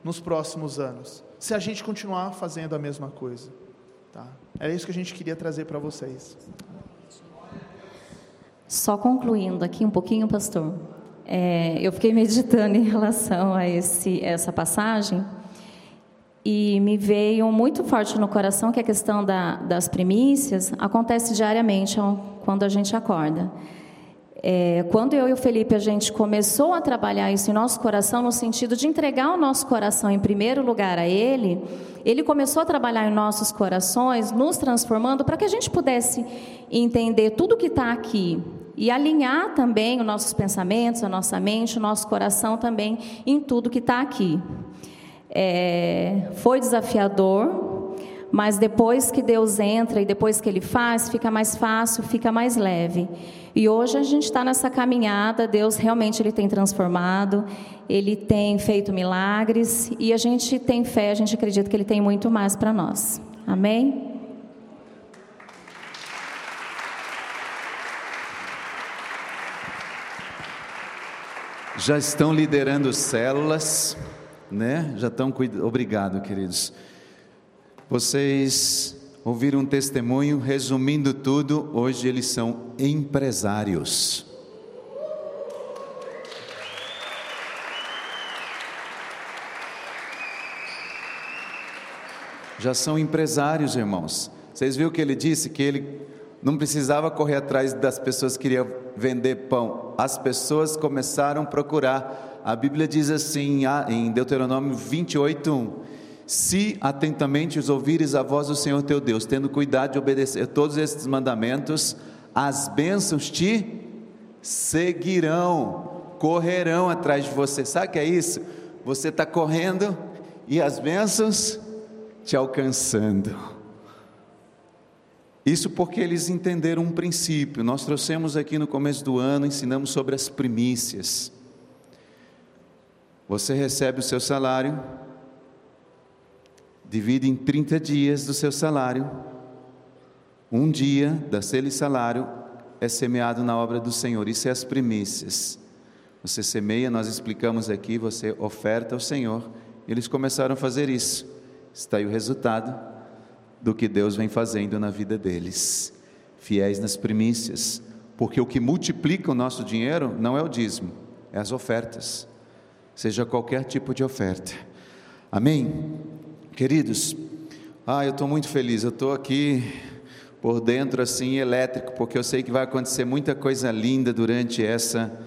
nos próximos anos, se a gente continuar fazendo a mesma coisa. Tá? Era isso que a gente queria trazer para vocês.
Só concluindo aqui um pouquinho, pastor. É, eu fiquei meditando em relação a esse, essa passagem e me veio muito forte no coração que a questão da, das primícias acontece diariamente quando a gente acorda. É, quando eu e o Felipe a gente começou a trabalhar isso em nosso coração, no sentido de entregar o nosso coração em primeiro lugar a Ele, Ele começou a trabalhar em nossos corações, nos transformando para que a gente pudesse entender tudo que está aqui e alinhar também os nossos pensamentos, a nossa mente, o nosso coração também em tudo que está aqui. É, foi desafiador, mas depois que Deus entra e depois que Ele faz, fica mais fácil, fica mais leve. E hoje a gente está nessa caminhada, Deus realmente Ele tem transformado, Ele tem feito milagres e a gente tem fé, a gente acredita que Ele tem muito mais para nós. Amém?
Já estão liderando células, né? Já estão cuidando. Obrigado, queridos. Vocês ouviram um testemunho, resumindo tudo, hoje eles são empresários. Já são empresários, irmãos. Vocês viram que ele disse que ele não precisava correr atrás das pessoas que queriam vender pão. As pessoas começaram a procurar. A Bíblia diz assim, em Deuteronômio 28, 1, se atentamente os ouvires a voz do Senhor teu Deus, tendo cuidado de obedecer todos estes mandamentos, as bênçãos te seguirão, correrão atrás de você. Sabe o que é isso? Você está correndo e as bênçãos te alcançando. Isso porque eles entenderam um princípio. Nós trouxemos aqui no começo do ano, ensinamos sobre as primícias. Você recebe o seu salário, divide em 30 dias do seu salário. Um dia daquele salário é semeado na obra do Senhor. Isso é as primícias. Você semeia, nós explicamos aqui, você oferta ao Senhor. Eles começaram a fazer isso. Está aí o resultado do que Deus vem fazendo na vida deles. Fiéis nas primícias, porque o que multiplica o nosso dinheiro não é o dízimo, é as ofertas, seja qualquer tipo de oferta. Amém? Queridos, ah, eu estou muito feliz, eu estou aqui por dentro assim elétrico, porque eu sei que vai acontecer muita coisa linda durante essa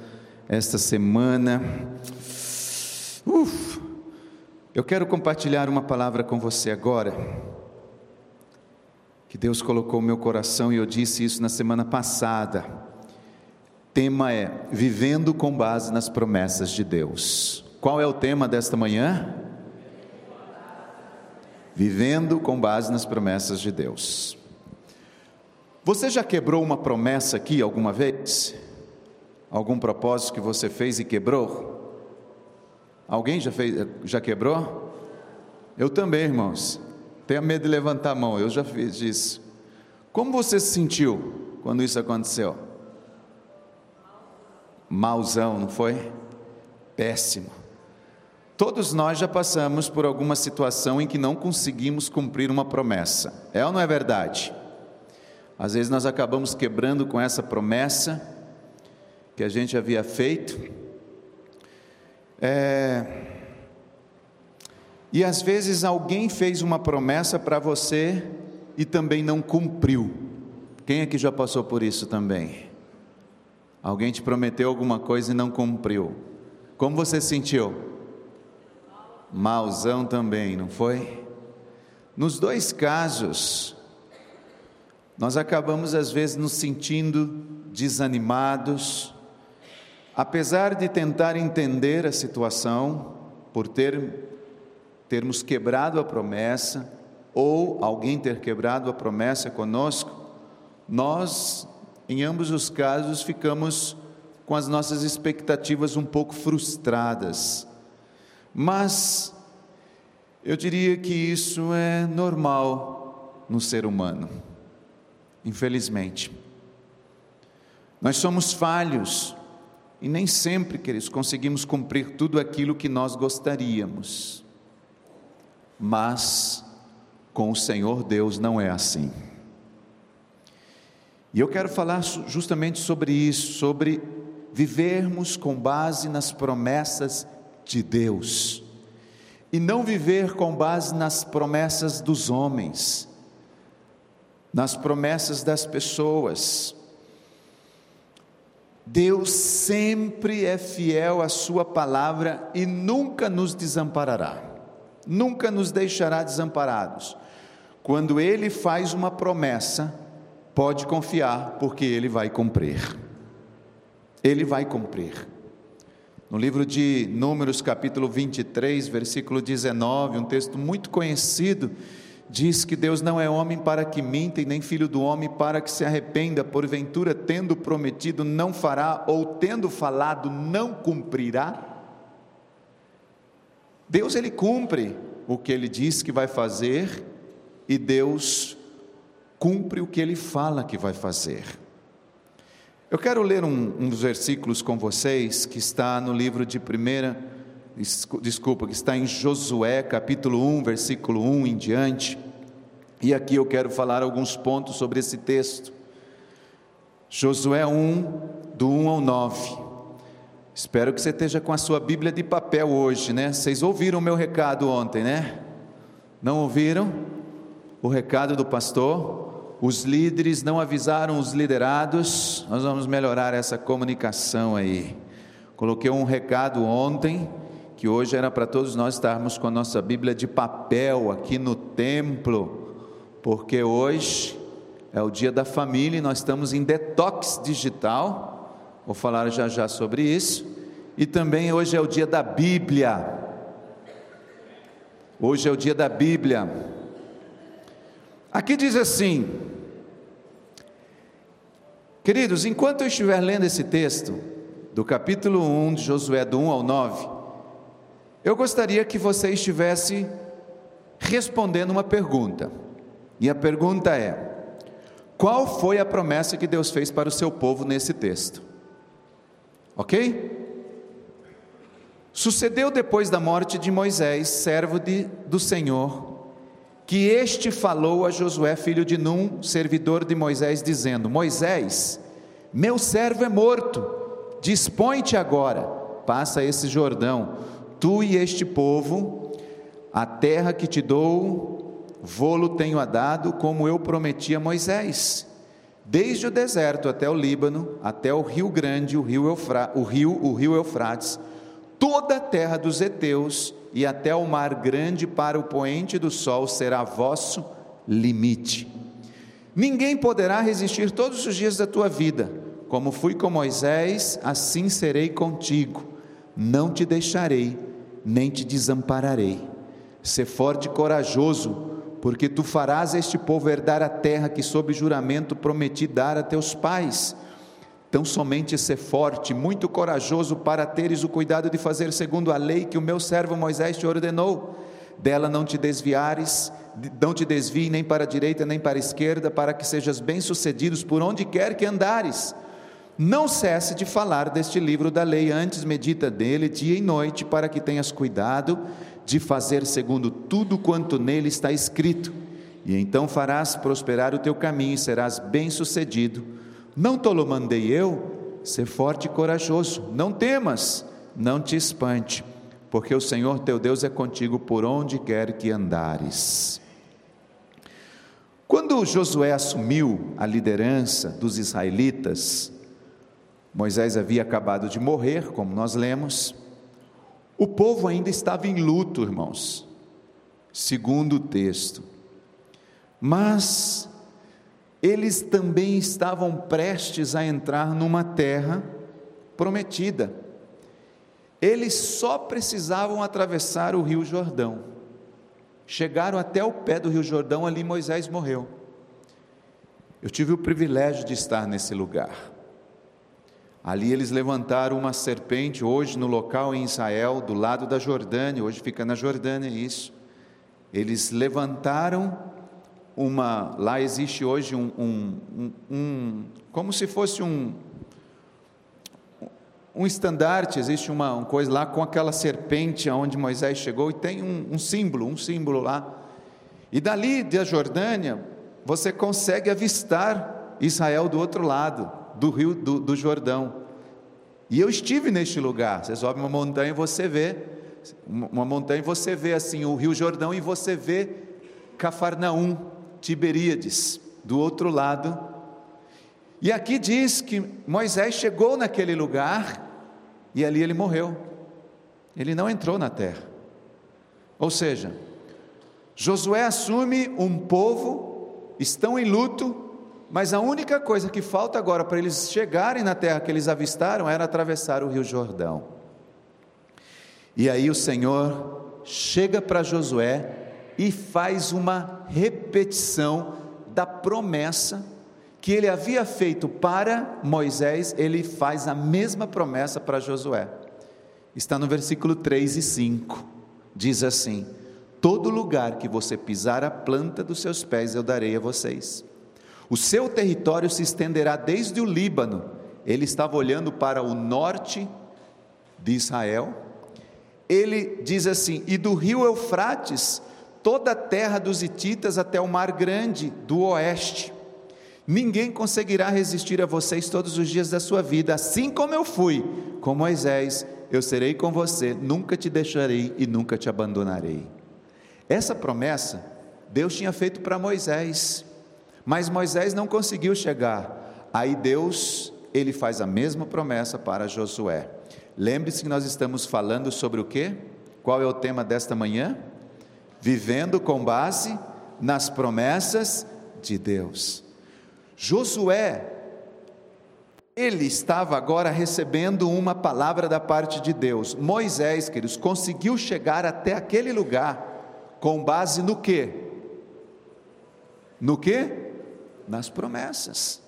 esta semana. Uf, eu quero compartilhar uma palavra com você agora que Deus colocou no meu coração e eu disse isso na semana passada. Tema é Vivendo com base nas promessas de Deus. Qual é o tema desta manhã? Vivendo com base nas promessas de Deus. Você já quebrou uma promessa aqui alguma vez? Algum propósito que você fez e quebrou? Alguém já fez, já quebrou? Eu também, irmãos. Tenha medo de levantar a mão, eu já fiz isso. Como você se sentiu quando isso aconteceu? Malzão, não foi? Péssimo. Todos nós já passamos por alguma situação em que não conseguimos cumprir uma promessa. É ou não é verdade? Às vezes nós acabamos quebrando com essa promessa que a gente havia feito. É... E às vezes alguém fez uma promessa para você e também não cumpriu. Quem aqui já passou por isso também? Alguém te prometeu alguma coisa e não cumpriu. Como você sentiu? Malzão também, não foi? Nos dois casos, nós acabamos às vezes nos sentindo desanimados, apesar de tentar entender a situação, por ter, termos quebrado a promessa, ou alguém ter quebrado a promessa conosco, nós, em ambos os casos, ficamos com as nossas expectativas um pouco frustradas. Mas eu diria que isso é normal no ser humano infelizmente. Nós somos falhos e nem sempre, queridos, conseguimos cumprir tudo aquilo que nós gostaríamos. Mas com o Senhor Deus não é assim. E eu quero falar justamente sobre isso, sobre vivermos com base nas promessas de Deus e não viver com base nas promessas dos homens nas promessas das pessoas. Deus sempre é fiel à Sua palavra e nunca nos desamparará, nunca nos deixará desamparados. Quando Ele faz uma promessa, pode confiar, porque Ele vai cumprir. Ele vai cumprir. No livro de Números, capítulo 23, versículo 19, um texto muito conhecido, Diz que Deus não é homem para que minta, e nem filho do homem para que se arrependa, porventura, tendo prometido, não fará, ou tendo falado, não cumprirá. Deus, ele cumpre o que ele diz que vai fazer, e Deus cumpre o que ele fala que vai fazer. Eu quero ler um, um dos versículos com vocês, que está no livro de primeira desculpa, que está em Josué, capítulo 1, versículo 1 em diante. E aqui eu quero falar alguns pontos sobre esse texto. Josué 1, do 1 ao 9. Espero que você esteja com a sua Bíblia de papel hoje, né? Vocês ouviram o meu recado ontem, né? Não ouviram? O recado do pastor? Os líderes não avisaram os liderados. Nós vamos melhorar essa comunicação aí. Coloquei um recado ontem que hoje era para todos nós estarmos com a nossa Bíblia de papel aqui no templo, porque hoje é o dia da família e nós estamos em detox digital. Vou falar já já sobre isso. E também hoje é o dia da Bíblia. Hoje é o dia da Bíblia. Aqui diz assim: Queridos, enquanto eu estiver lendo esse texto, do capítulo 1 de Josué, do 1 ao 9, eu gostaria que você estivesse respondendo uma pergunta. E a pergunta é: qual foi a promessa que Deus fez para o seu povo nesse texto? Ok? Sucedeu depois da morte de Moisés, servo de, do Senhor, que este falou a Josué, filho de Num, servidor de Moisés, dizendo: Moisés, meu servo é morto, dispõe-te agora, passa esse Jordão tu e este povo, a terra que te dou, vô-lo tenho dado, como eu prometi a Moisés. Desde o deserto até o Líbano, até o rio grande, o rio, Eufra, o rio, o rio Eufrates, toda a terra dos heteus e até o mar grande para o poente do sol será vosso limite. Ninguém poderá resistir todos os dias da tua vida. Como fui com Moisés, assim serei contigo. Não te deixarei nem te desampararei. Ser forte e corajoso, porque tu farás este povo herdar a terra que, sob juramento, prometi dar a teus pais. Tão somente ser forte, muito corajoso, para teres o cuidado de fazer segundo a lei que o meu servo Moisés te ordenou. Dela não te desviares, não te desvie nem para a direita nem para a esquerda, para que sejas bem-sucedidos por onde quer que andares Não cesse de falar deste livro da lei, antes medita dele dia e noite, para que tenhas cuidado de fazer segundo tudo quanto nele está escrito. E então farás prosperar o teu caminho e serás bem-sucedido. Não te lo mandei eu? Ser forte e corajoso. Não temas, não te espante, porque o Senhor teu Deus é contigo por onde quer que andares. Quando Josué assumiu a liderança dos israelitas, Moisés havia acabado de morrer, como nós lemos. O povo ainda estava em luto, irmãos, segundo o texto. Mas eles também estavam prestes a entrar numa terra prometida. Eles só precisavam atravessar o Rio Jordão. Chegaram até o pé do Rio Jordão, ali Moisés morreu. Eu tive o privilégio de estar nesse lugar. Ali eles levantaram uma serpente, hoje no local em Israel, do lado da Jordânia, hoje fica na Jordânia isso. Eles levantaram uma, lá existe hoje um, um, um, um como se fosse um, um estandarte, existe uma, uma, coisa lá com aquela serpente aonde Moisés chegou e tem um, um símbolo, um símbolo lá. E dali da Jordânia, você consegue avistar Israel do outro lado do rio do, do Jordão. E eu estive neste lugar. Você sobe uma montanha e você vê, uma montanha e você vê assim o rio Jordão e você vê Cafarnaum, Tiberíades, do outro lado. E aqui diz que Moisés chegou naquele lugar e ali ele morreu. Ele não entrou na terra. Ou seja, Josué assume um povo, estão em luto, mas a única coisa que falta agora para eles chegarem na terra que eles avistaram era atravessar o Rio Jordão. E aí o Senhor chega para Josué e faz uma repetição da promessa que ele havia feito para Moisés, ele faz a mesma promessa para Josué. Está no versículo 3 e 5. Diz assim: Todo lugar que você pisar a planta dos seus pés eu darei a vocês o seu território se estenderá desde o Líbano. Ele estava olhando para o norte de Israel. Ele diz assim: e do rio Eufrates, toda a terra dos Hititas até o mar grande do oeste. Ninguém conseguirá resistir a vocês todos os dias da sua vida, assim como eu fui com Moisés, eu serei com você, nunca te deixarei e nunca te abandonarei. Essa promessa Deus tinha feito para Moisés. Mas Moisés não conseguiu chegar. Aí Deus, ele faz a mesma promessa para Josué. Lembre-se que nós estamos falando sobre o quê? Qual é o tema desta manhã? Vivendo com base nas promessas de Deus. Josué, ele estava agora recebendo uma palavra da parte de Deus. Moisés, queridos, conseguiu chegar até aquele lugar com base no quê? No quê? nas promessas.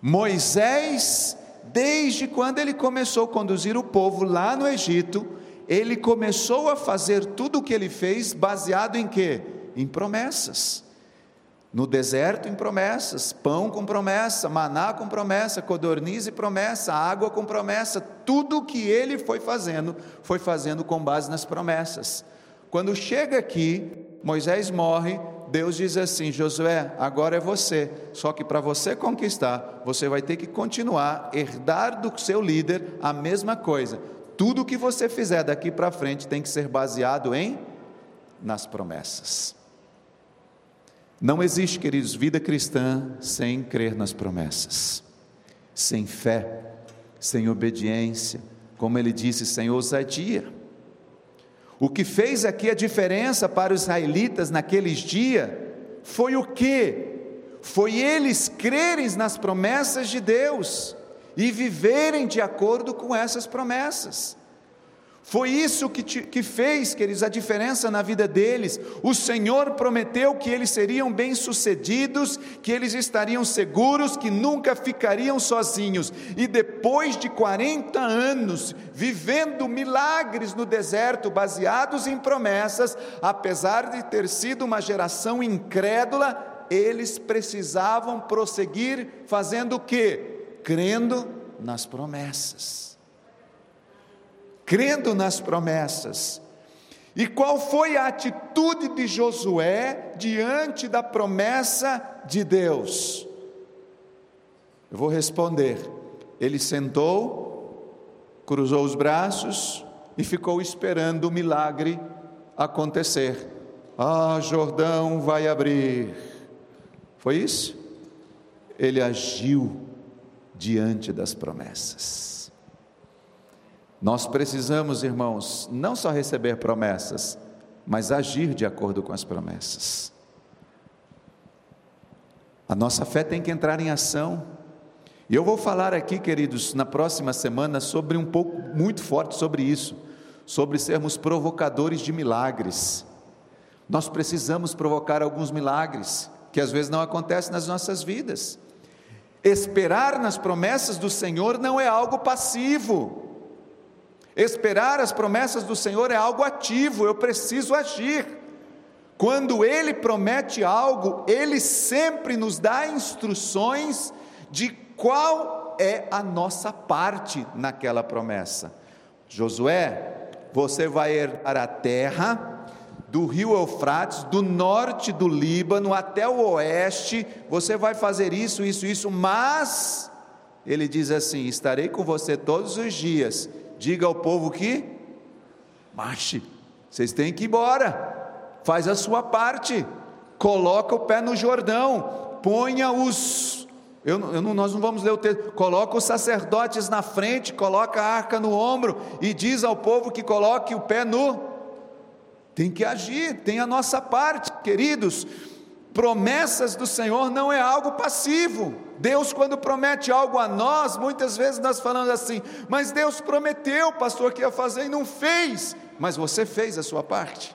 Moisés, desde quando ele começou a conduzir o povo lá no Egito, ele começou a fazer tudo o que ele fez baseado em quê? Em promessas. No deserto, em promessas, pão com promessa, maná com promessa, codorniz e promessa, água com promessa, tudo o que ele foi fazendo, foi fazendo com base nas promessas. Quando chega aqui, Moisés morre, Deus diz assim: Josué, agora é você. Só que para você conquistar, você vai ter que continuar, herdar do seu líder a mesma coisa. Tudo que você fizer daqui para frente tem que ser baseado em nas promessas. Não existe, queridos, vida cristã sem crer nas promessas, sem fé, sem obediência, como ele disse, sem ousadia. O que fez aqui a diferença para os israelitas naqueles dias foi o que? Foi eles crerem nas promessas de Deus e viverem de acordo com essas promessas. Foi isso que, te, que fez, queridos, a diferença na vida deles. O Senhor prometeu que eles seriam bem-sucedidos, que eles estariam seguros, que nunca ficariam sozinhos. E depois de 40 anos vivendo milagres no deserto, baseados em promessas, apesar de ter sido uma geração incrédula, eles precisavam prosseguir fazendo o quê? Crendo nas promessas. Crendo nas promessas. E qual foi a atitude de Josué diante da promessa de Deus? Eu vou responder. Ele sentou, cruzou os braços e ficou esperando o milagre acontecer. Ah, Jordão vai abrir. Foi isso? Ele agiu diante das promessas. Nós precisamos, irmãos, não só receber promessas, mas agir de acordo com as promessas. A nossa fé tem que entrar em ação. E eu vou falar aqui, queridos, na próxima semana sobre um pouco muito forte sobre isso, sobre sermos provocadores de milagres. Nós precisamos provocar alguns milagres que às vezes não acontecem nas nossas vidas. Esperar nas promessas do Senhor não é algo passivo. Esperar as promessas do Senhor é algo ativo, eu preciso agir. Quando Ele promete algo, Ele sempre nos dá instruções de qual é a nossa parte naquela promessa. Josué, você vai herdar a terra, do rio Eufrates, do norte do Líbano até o oeste, você vai fazer isso, isso, isso, mas ele diz assim: estarei com você todos os dias. Diga ao povo que marche, vocês têm que ir embora, faz a sua parte, coloca o pé no Jordão, ponha os. Eu, eu nós não vamos ler o texto. Coloca os sacerdotes na frente, coloca a arca no ombro e diz ao povo que coloque o pé no tem que agir, tem a nossa parte, queridos. Promessas do Senhor não é algo passivo. Deus, quando promete algo a nós, muitas vezes nós falamos assim, mas Deus prometeu, pastor, que ia fazer e não fez, mas você fez a sua parte.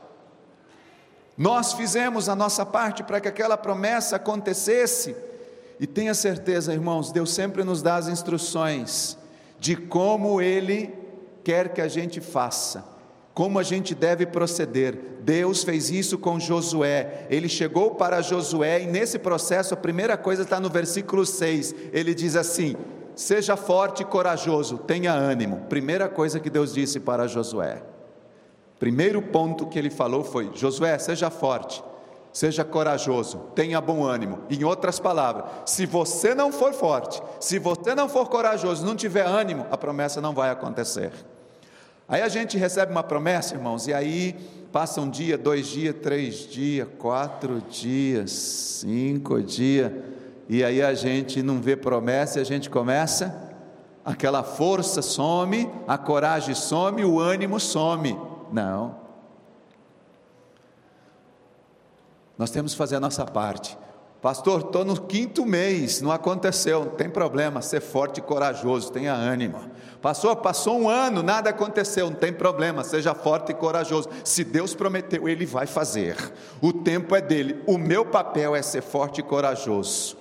Nós fizemos a nossa parte para que aquela promessa acontecesse, e tenha certeza, irmãos, Deus sempre nos dá as instruções de como Ele quer que a gente faça como a gente deve proceder. Deus fez isso com Josué. Ele chegou para Josué e nesse processo a primeira coisa está no versículo 6. Ele diz assim: Seja forte e corajoso, tenha ânimo. Primeira coisa que Deus disse para Josué. Primeiro ponto que ele falou foi: Josué, seja forte, seja corajoso, tenha bom ânimo. Em outras palavras, se você não for forte, se você não for corajoso, não tiver ânimo, a promessa não vai acontecer. Aí a gente recebe uma promessa, irmãos, e aí passa um dia, dois dias, três dias, quatro dias, cinco dias, e aí a gente não vê promessa e a gente começa, aquela força some, a coragem some, o ânimo some. Não. Nós temos que fazer a nossa parte. Pastor, estou no quinto mês, não aconteceu, não tem problema, ser forte e corajoso, tenha ânimo. Pastor, passou um ano, nada aconteceu, não tem problema, seja forte e corajoso. Se Deus prometeu, Ele vai fazer. O tempo é dele, o meu papel é ser forte e corajoso.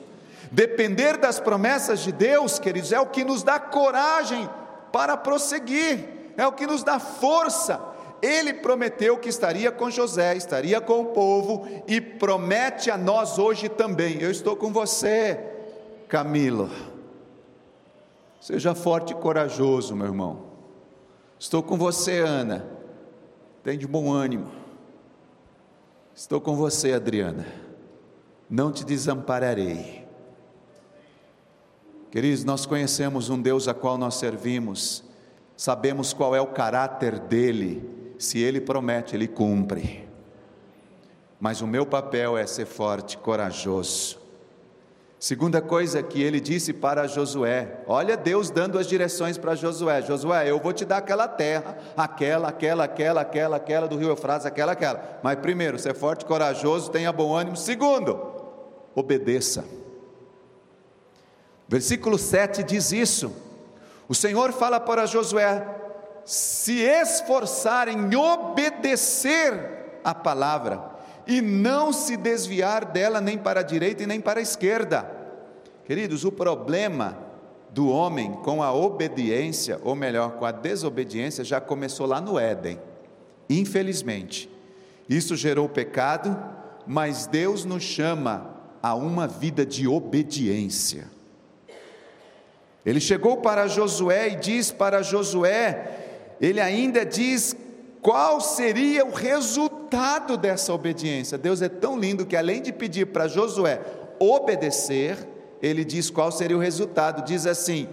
Depender das promessas de Deus, queridos, é o que nos dá coragem para prosseguir, é o que nos dá força ele prometeu que estaria com José, estaria com o povo e promete a nós hoje também. Eu estou com você, Camilo. Seja forte e corajoso, meu irmão. Estou com você, Ana. Tem de bom ânimo. Estou com você, Adriana. Não te desampararei. Queridos, nós conhecemos um Deus a qual nós servimos, sabemos qual é o caráter dele se ele promete, ele cumpre. Mas o meu papel é ser forte, corajoso. Segunda coisa que ele disse para Josué: olha Deus dando as direções para Josué. Josué, eu vou te dar aquela terra, aquela, aquela, aquela, aquela, aquela do rio Eufrates, aquela, aquela. Mas primeiro, ser forte, corajoso, tenha bom ânimo. Segundo, obedeça. Versículo 7 diz isso. O Senhor fala para Josué: se esforçar em obedecer a palavra e não se desviar dela nem para a direita e nem para a esquerda. Queridos, o problema do homem com a obediência, ou melhor, com a desobediência, já começou lá no Éden. Infelizmente, isso gerou pecado, mas Deus nos chama a uma vida de obediência. Ele chegou para Josué e diz para Josué, ele ainda diz qual seria o resultado dessa obediência. Deus é tão lindo que além de pedir para Josué obedecer, ele diz qual seria o resultado. Diz assim: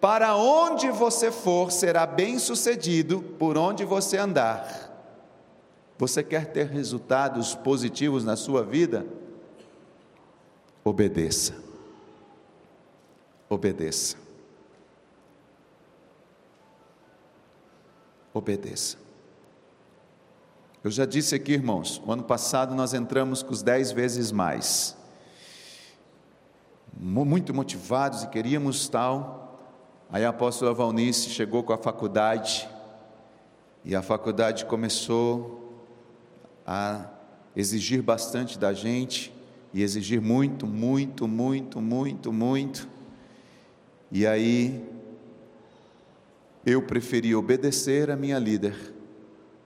Para onde você for, será bem sucedido por onde você andar. Você quer ter resultados positivos na sua vida? Obedeça. Obedeça. Obedeça. Eu já disse aqui, irmãos, o ano passado nós entramos com os dez vezes mais. Muito motivados e queríamos tal. Aí a apóstola Valnice chegou com a faculdade e a faculdade começou a exigir bastante da gente e exigir muito, muito, muito, muito, muito. E aí eu preferi obedecer a minha líder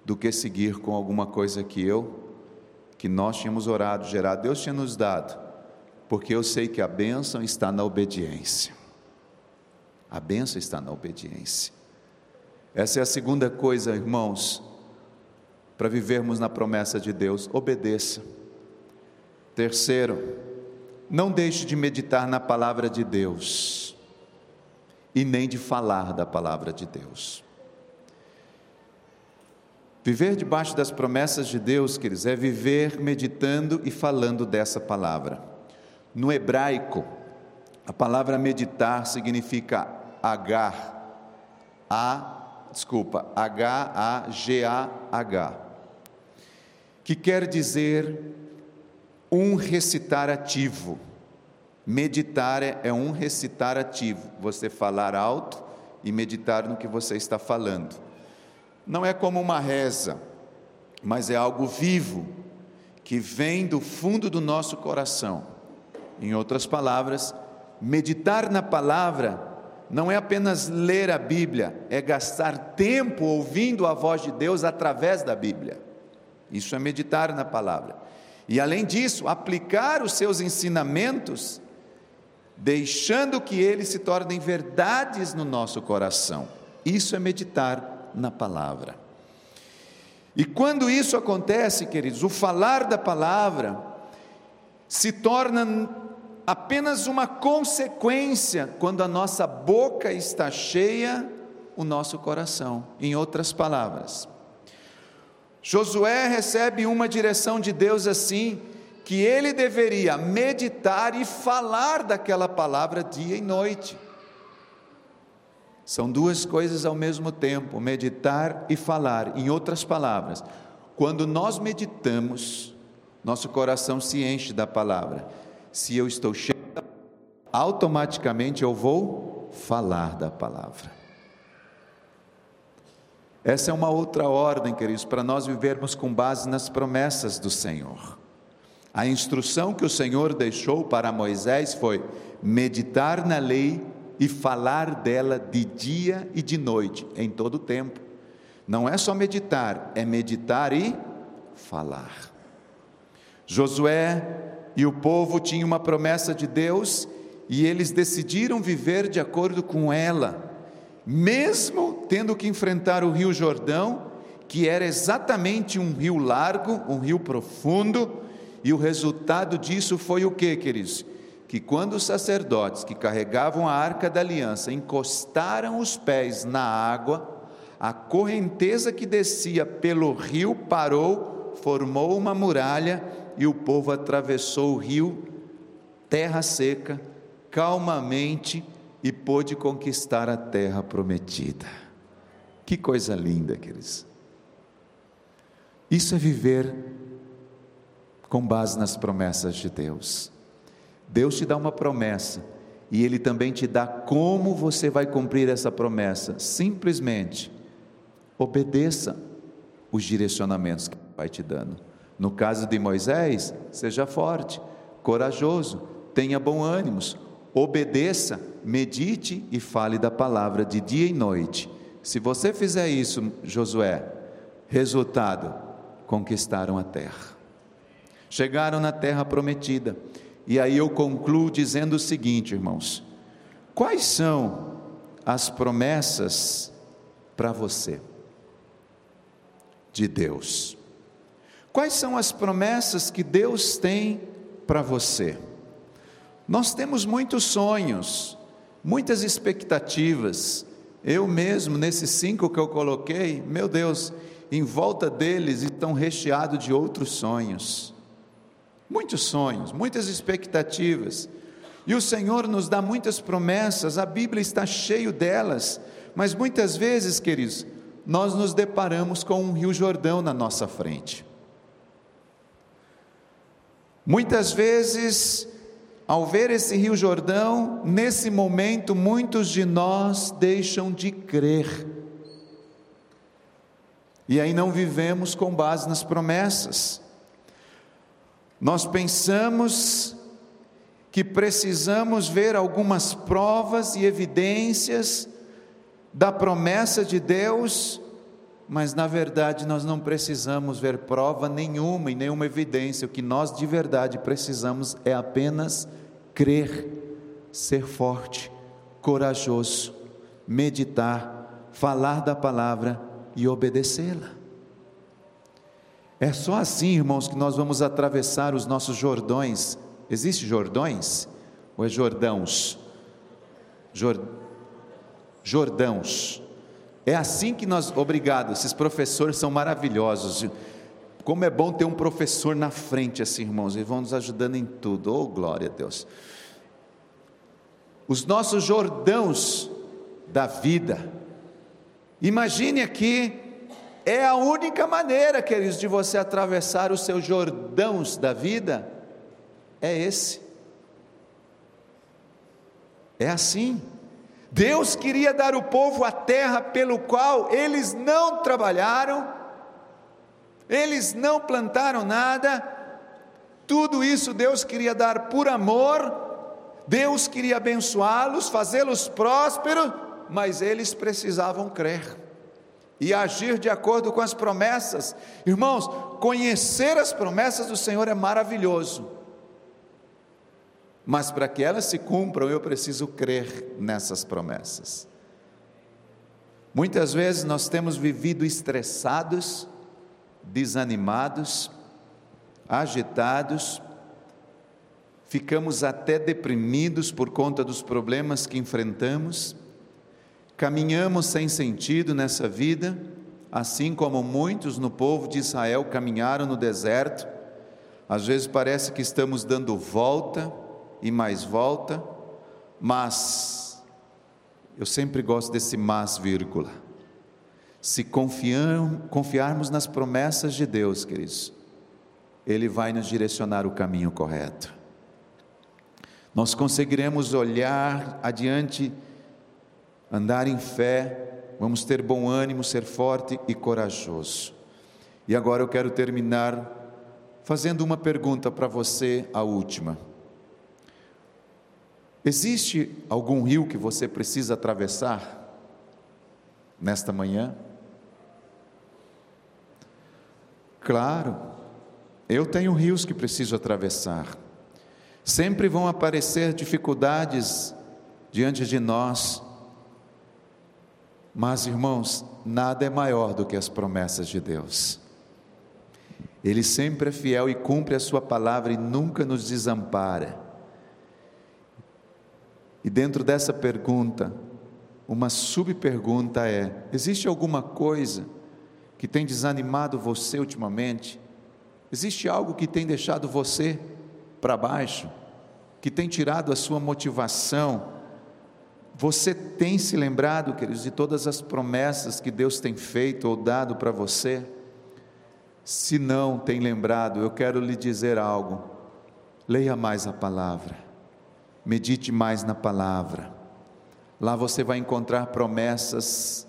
do que seguir com alguma coisa que eu, que nós tínhamos orado, gerado, Deus tinha nos dado, porque eu sei que a bênção está na obediência. A bênção está na obediência. Essa é a segunda coisa, irmãos, para vivermos na promessa de Deus: obedeça. Terceiro, não deixe de meditar na palavra de Deus e nem de falar da palavra de Deus. Viver debaixo das promessas de Deus, queridos, é viver meditando e falando dessa palavra. No hebraico, a palavra meditar significa agar, a, desculpa, H-A-G-A-H, que quer dizer um recitar ativo. Meditar é, é um recitar ativo, você falar alto e meditar no que você está falando não é como uma reza, mas é algo vivo, que vem do fundo do nosso coração. Em outras palavras, meditar na palavra não é apenas ler a Bíblia, é gastar tempo ouvindo a voz de Deus através da Bíblia. Isso é meditar na palavra. E além disso, aplicar os seus ensinamentos, deixando que eles se tornem verdades no nosso coração. Isso é meditar na palavra. E quando isso acontece, queridos, o falar da palavra se torna apenas uma consequência quando a nossa boca está cheia, o nosso coração. Em outras palavras, Josué recebe uma direção de Deus assim, que ele deveria meditar e falar daquela palavra dia e noite. São duas coisas ao mesmo tempo, meditar e falar. Em outras palavras, quando nós meditamos, nosso coração se enche da palavra. Se eu estou cheio, automaticamente eu vou falar da palavra. Essa é uma outra ordem, queridos, para nós vivermos com base nas promessas do Senhor. A instrução que o Senhor deixou para Moisés foi meditar na lei e falar dela de dia e de noite, em todo o tempo. Não é só meditar, é meditar e falar. Josué e o povo tinham uma promessa de Deus e eles decidiram viver de acordo com ela, mesmo tendo que enfrentar o Rio Jordão, que era exatamente um rio largo, um rio profundo, e o resultado disso foi o que, queridos? que quando os sacerdotes que carregavam a arca da aliança encostaram os pés na água, a correnteza que descia pelo rio parou, formou uma muralha e o povo atravessou o rio, terra seca, calmamente e pôde conquistar a terra prometida. Que coisa linda, queridos. Isso é viver com base nas promessas de Deus. Deus te dá uma promessa e Ele também te dá como você vai cumprir essa promessa. Simplesmente obedeça os direcionamentos que vai te dando. No caso de Moisés, seja forte, corajoso, tenha bom ânimo, obedeça, medite e fale da palavra de dia e noite. Se você fizer isso, Josué, resultado, conquistaram a terra. Chegaram na terra prometida. E aí eu concluo dizendo o seguinte, irmãos: Quais são as promessas para você de Deus? Quais são as promessas que Deus tem para você? Nós temos muitos sonhos, muitas expectativas. Eu mesmo, nesses cinco que eu coloquei, meu Deus, em volta deles estão recheados de outros sonhos. Muitos sonhos, muitas expectativas. E o Senhor nos dá muitas promessas, a Bíblia está cheio delas, mas muitas vezes, queridos, nós nos deparamos com um Rio Jordão na nossa frente. Muitas vezes, ao ver esse Rio Jordão, nesse momento, muitos de nós deixam de crer. E aí não vivemos com base nas promessas. Nós pensamos que precisamos ver algumas provas e evidências da promessa de Deus mas na verdade nós não precisamos ver prova nenhuma e nenhuma evidência, o que nós de verdade precisamos é apenas crer, ser forte, corajoso, meditar, falar da palavra e obedecê-la. É só assim, irmãos, que nós vamos atravessar os nossos Jordões. Existe Jordões? Ou é Jordãos? Jor... Jordãos é assim que nós, obrigado, esses professores são maravilhosos. Como é bom ter um professor na frente, assim, irmãos, eles vão nos ajudando em tudo. Oh, glória a Deus. Os nossos Jordãos da vida. Imagine aqui, é a única maneira, queridos, de você atravessar os seus Jordãos da vida. É esse. É assim. Deus queria dar ao povo a terra pelo qual eles não trabalharam, eles não plantaram nada, tudo isso Deus queria dar por amor, Deus queria abençoá-los, fazê-los prósperos, mas eles precisavam crer e agir de acordo com as promessas. Irmãos, conhecer as promessas do Senhor é maravilhoso mas para que elas se cumpram, eu preciso crer nessas promessas. Muitas vezes nós temos vivido estressados, desanimados, agitados, ficamos até deprimidos por conta dos problemas que enfrentamos, caminhamos sem sentido nessa vida, assim como muitos no povo de Israel caminharam no deserto, às vezes parece que estamos dando volta, e mais volta, mas, eu sempre gosto desse mas, vírgula. Se confiarmos nas promessas de Deus, queridos, Ele vai nos direcionar o caminho correto. Nós conseguiremos olhar adiante, andar em fé, vamos ter bom ânimo, ser forte e corajoso. E agora eu quero terminar fazendo uma pergunta para você, a última. Existe algum rio que você precisa atravessar nesta manhã? Claro, eu tenho rios que preciso atravessar. Sempre vão aparecer dificuldades diante de nós, mas irmãos, nada é maior do que as promessas de Deus. Ele sempre é fiel e cumpre a sua palavra e nunca nos desampara. E dentro dessa pergunta, uma subpergunta é: existe alguma coisa que tem desanimado você ultimamente? Existe algo que tem deixado você para baixo? Que tem tirado a sua motivação? Você tem se lembrado, queridos, de todas as promessas que Deus tem feito ou dado para você? Se não tem lembrado, eu quero lhe dizer algo. Leia mais a palavra medite mais na palavra. Lá você vai encontrar promessas.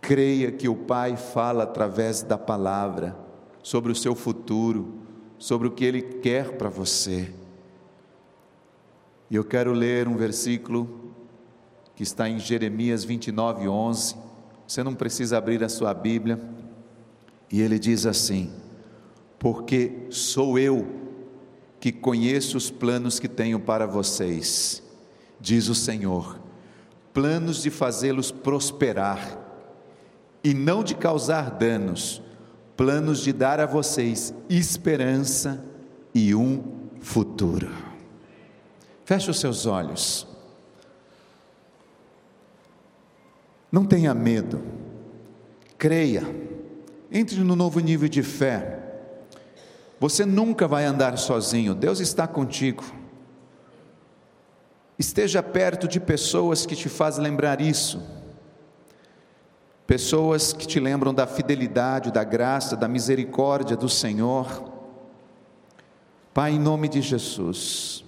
Creia que o Pai fala através da palavra sobre o seu futuro, sobre o que Ele quer para você. E eu quero ler um versículo que está em Jeremias 29, 11. Você não precisa abrir a sua Bíblia. E ele diz assim: Porque sou eu que conheço os planos que tenho para vocês, diz o Senhor, planos de fazê-los prosperar e não de causar danos, planos de dar a vocês esperança e um futuro. Feche os seus olhos. Não tenha medo, creia, entre no novo nível de fé. Você nunca vai andar sozinho, Deus está contigo. Esteja perto de pessoas que te fazem lembrar isso, pessoas que te lembram da fidelidade, da graça, da misericórdia do Senhor. Pai, em nome de Jesus,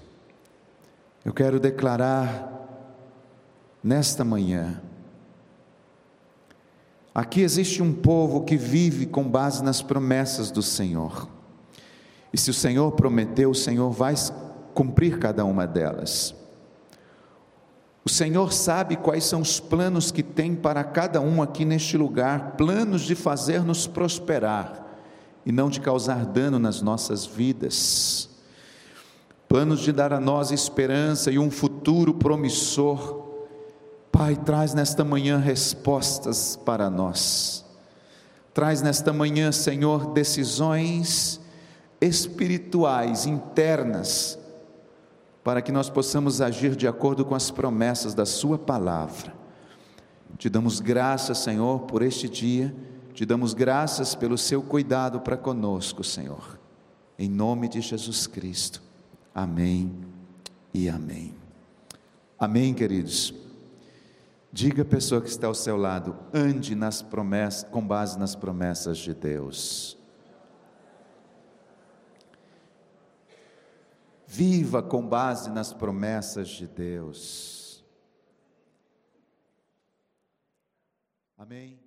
eu quero declarar nesta manhã, Aqui existe um povo que vive com base nas promessas do Senhor. E se o Senhor prometeu, o Senhor vai cumprir cada uma delas. O Senhor sabe quais são os planos que tem para cada um aqui neste lugar planos de fazer-nos prosperar e não de causar dano nas nossas vidas, planos de dar a nós esperança e um futuro promissor Pai, traz nesta manhã respostas para nós. Traz nesta manhã, Senhor, decisões espirituais, internas, para que nós possamos agir de acordo com as promessas da Sua palavra. Te damos graças, Senhor, por este dia, te damos graças pelo seu cuidado para conosco, Senhor. Em nome de Jesus Cristo. Amém e amém. Amém, queridos. Diga à pessoa que está ao seu lado, ande nas promessas, com base nas promessas de Deus. Viva com base nas promessas de Deus. Amém.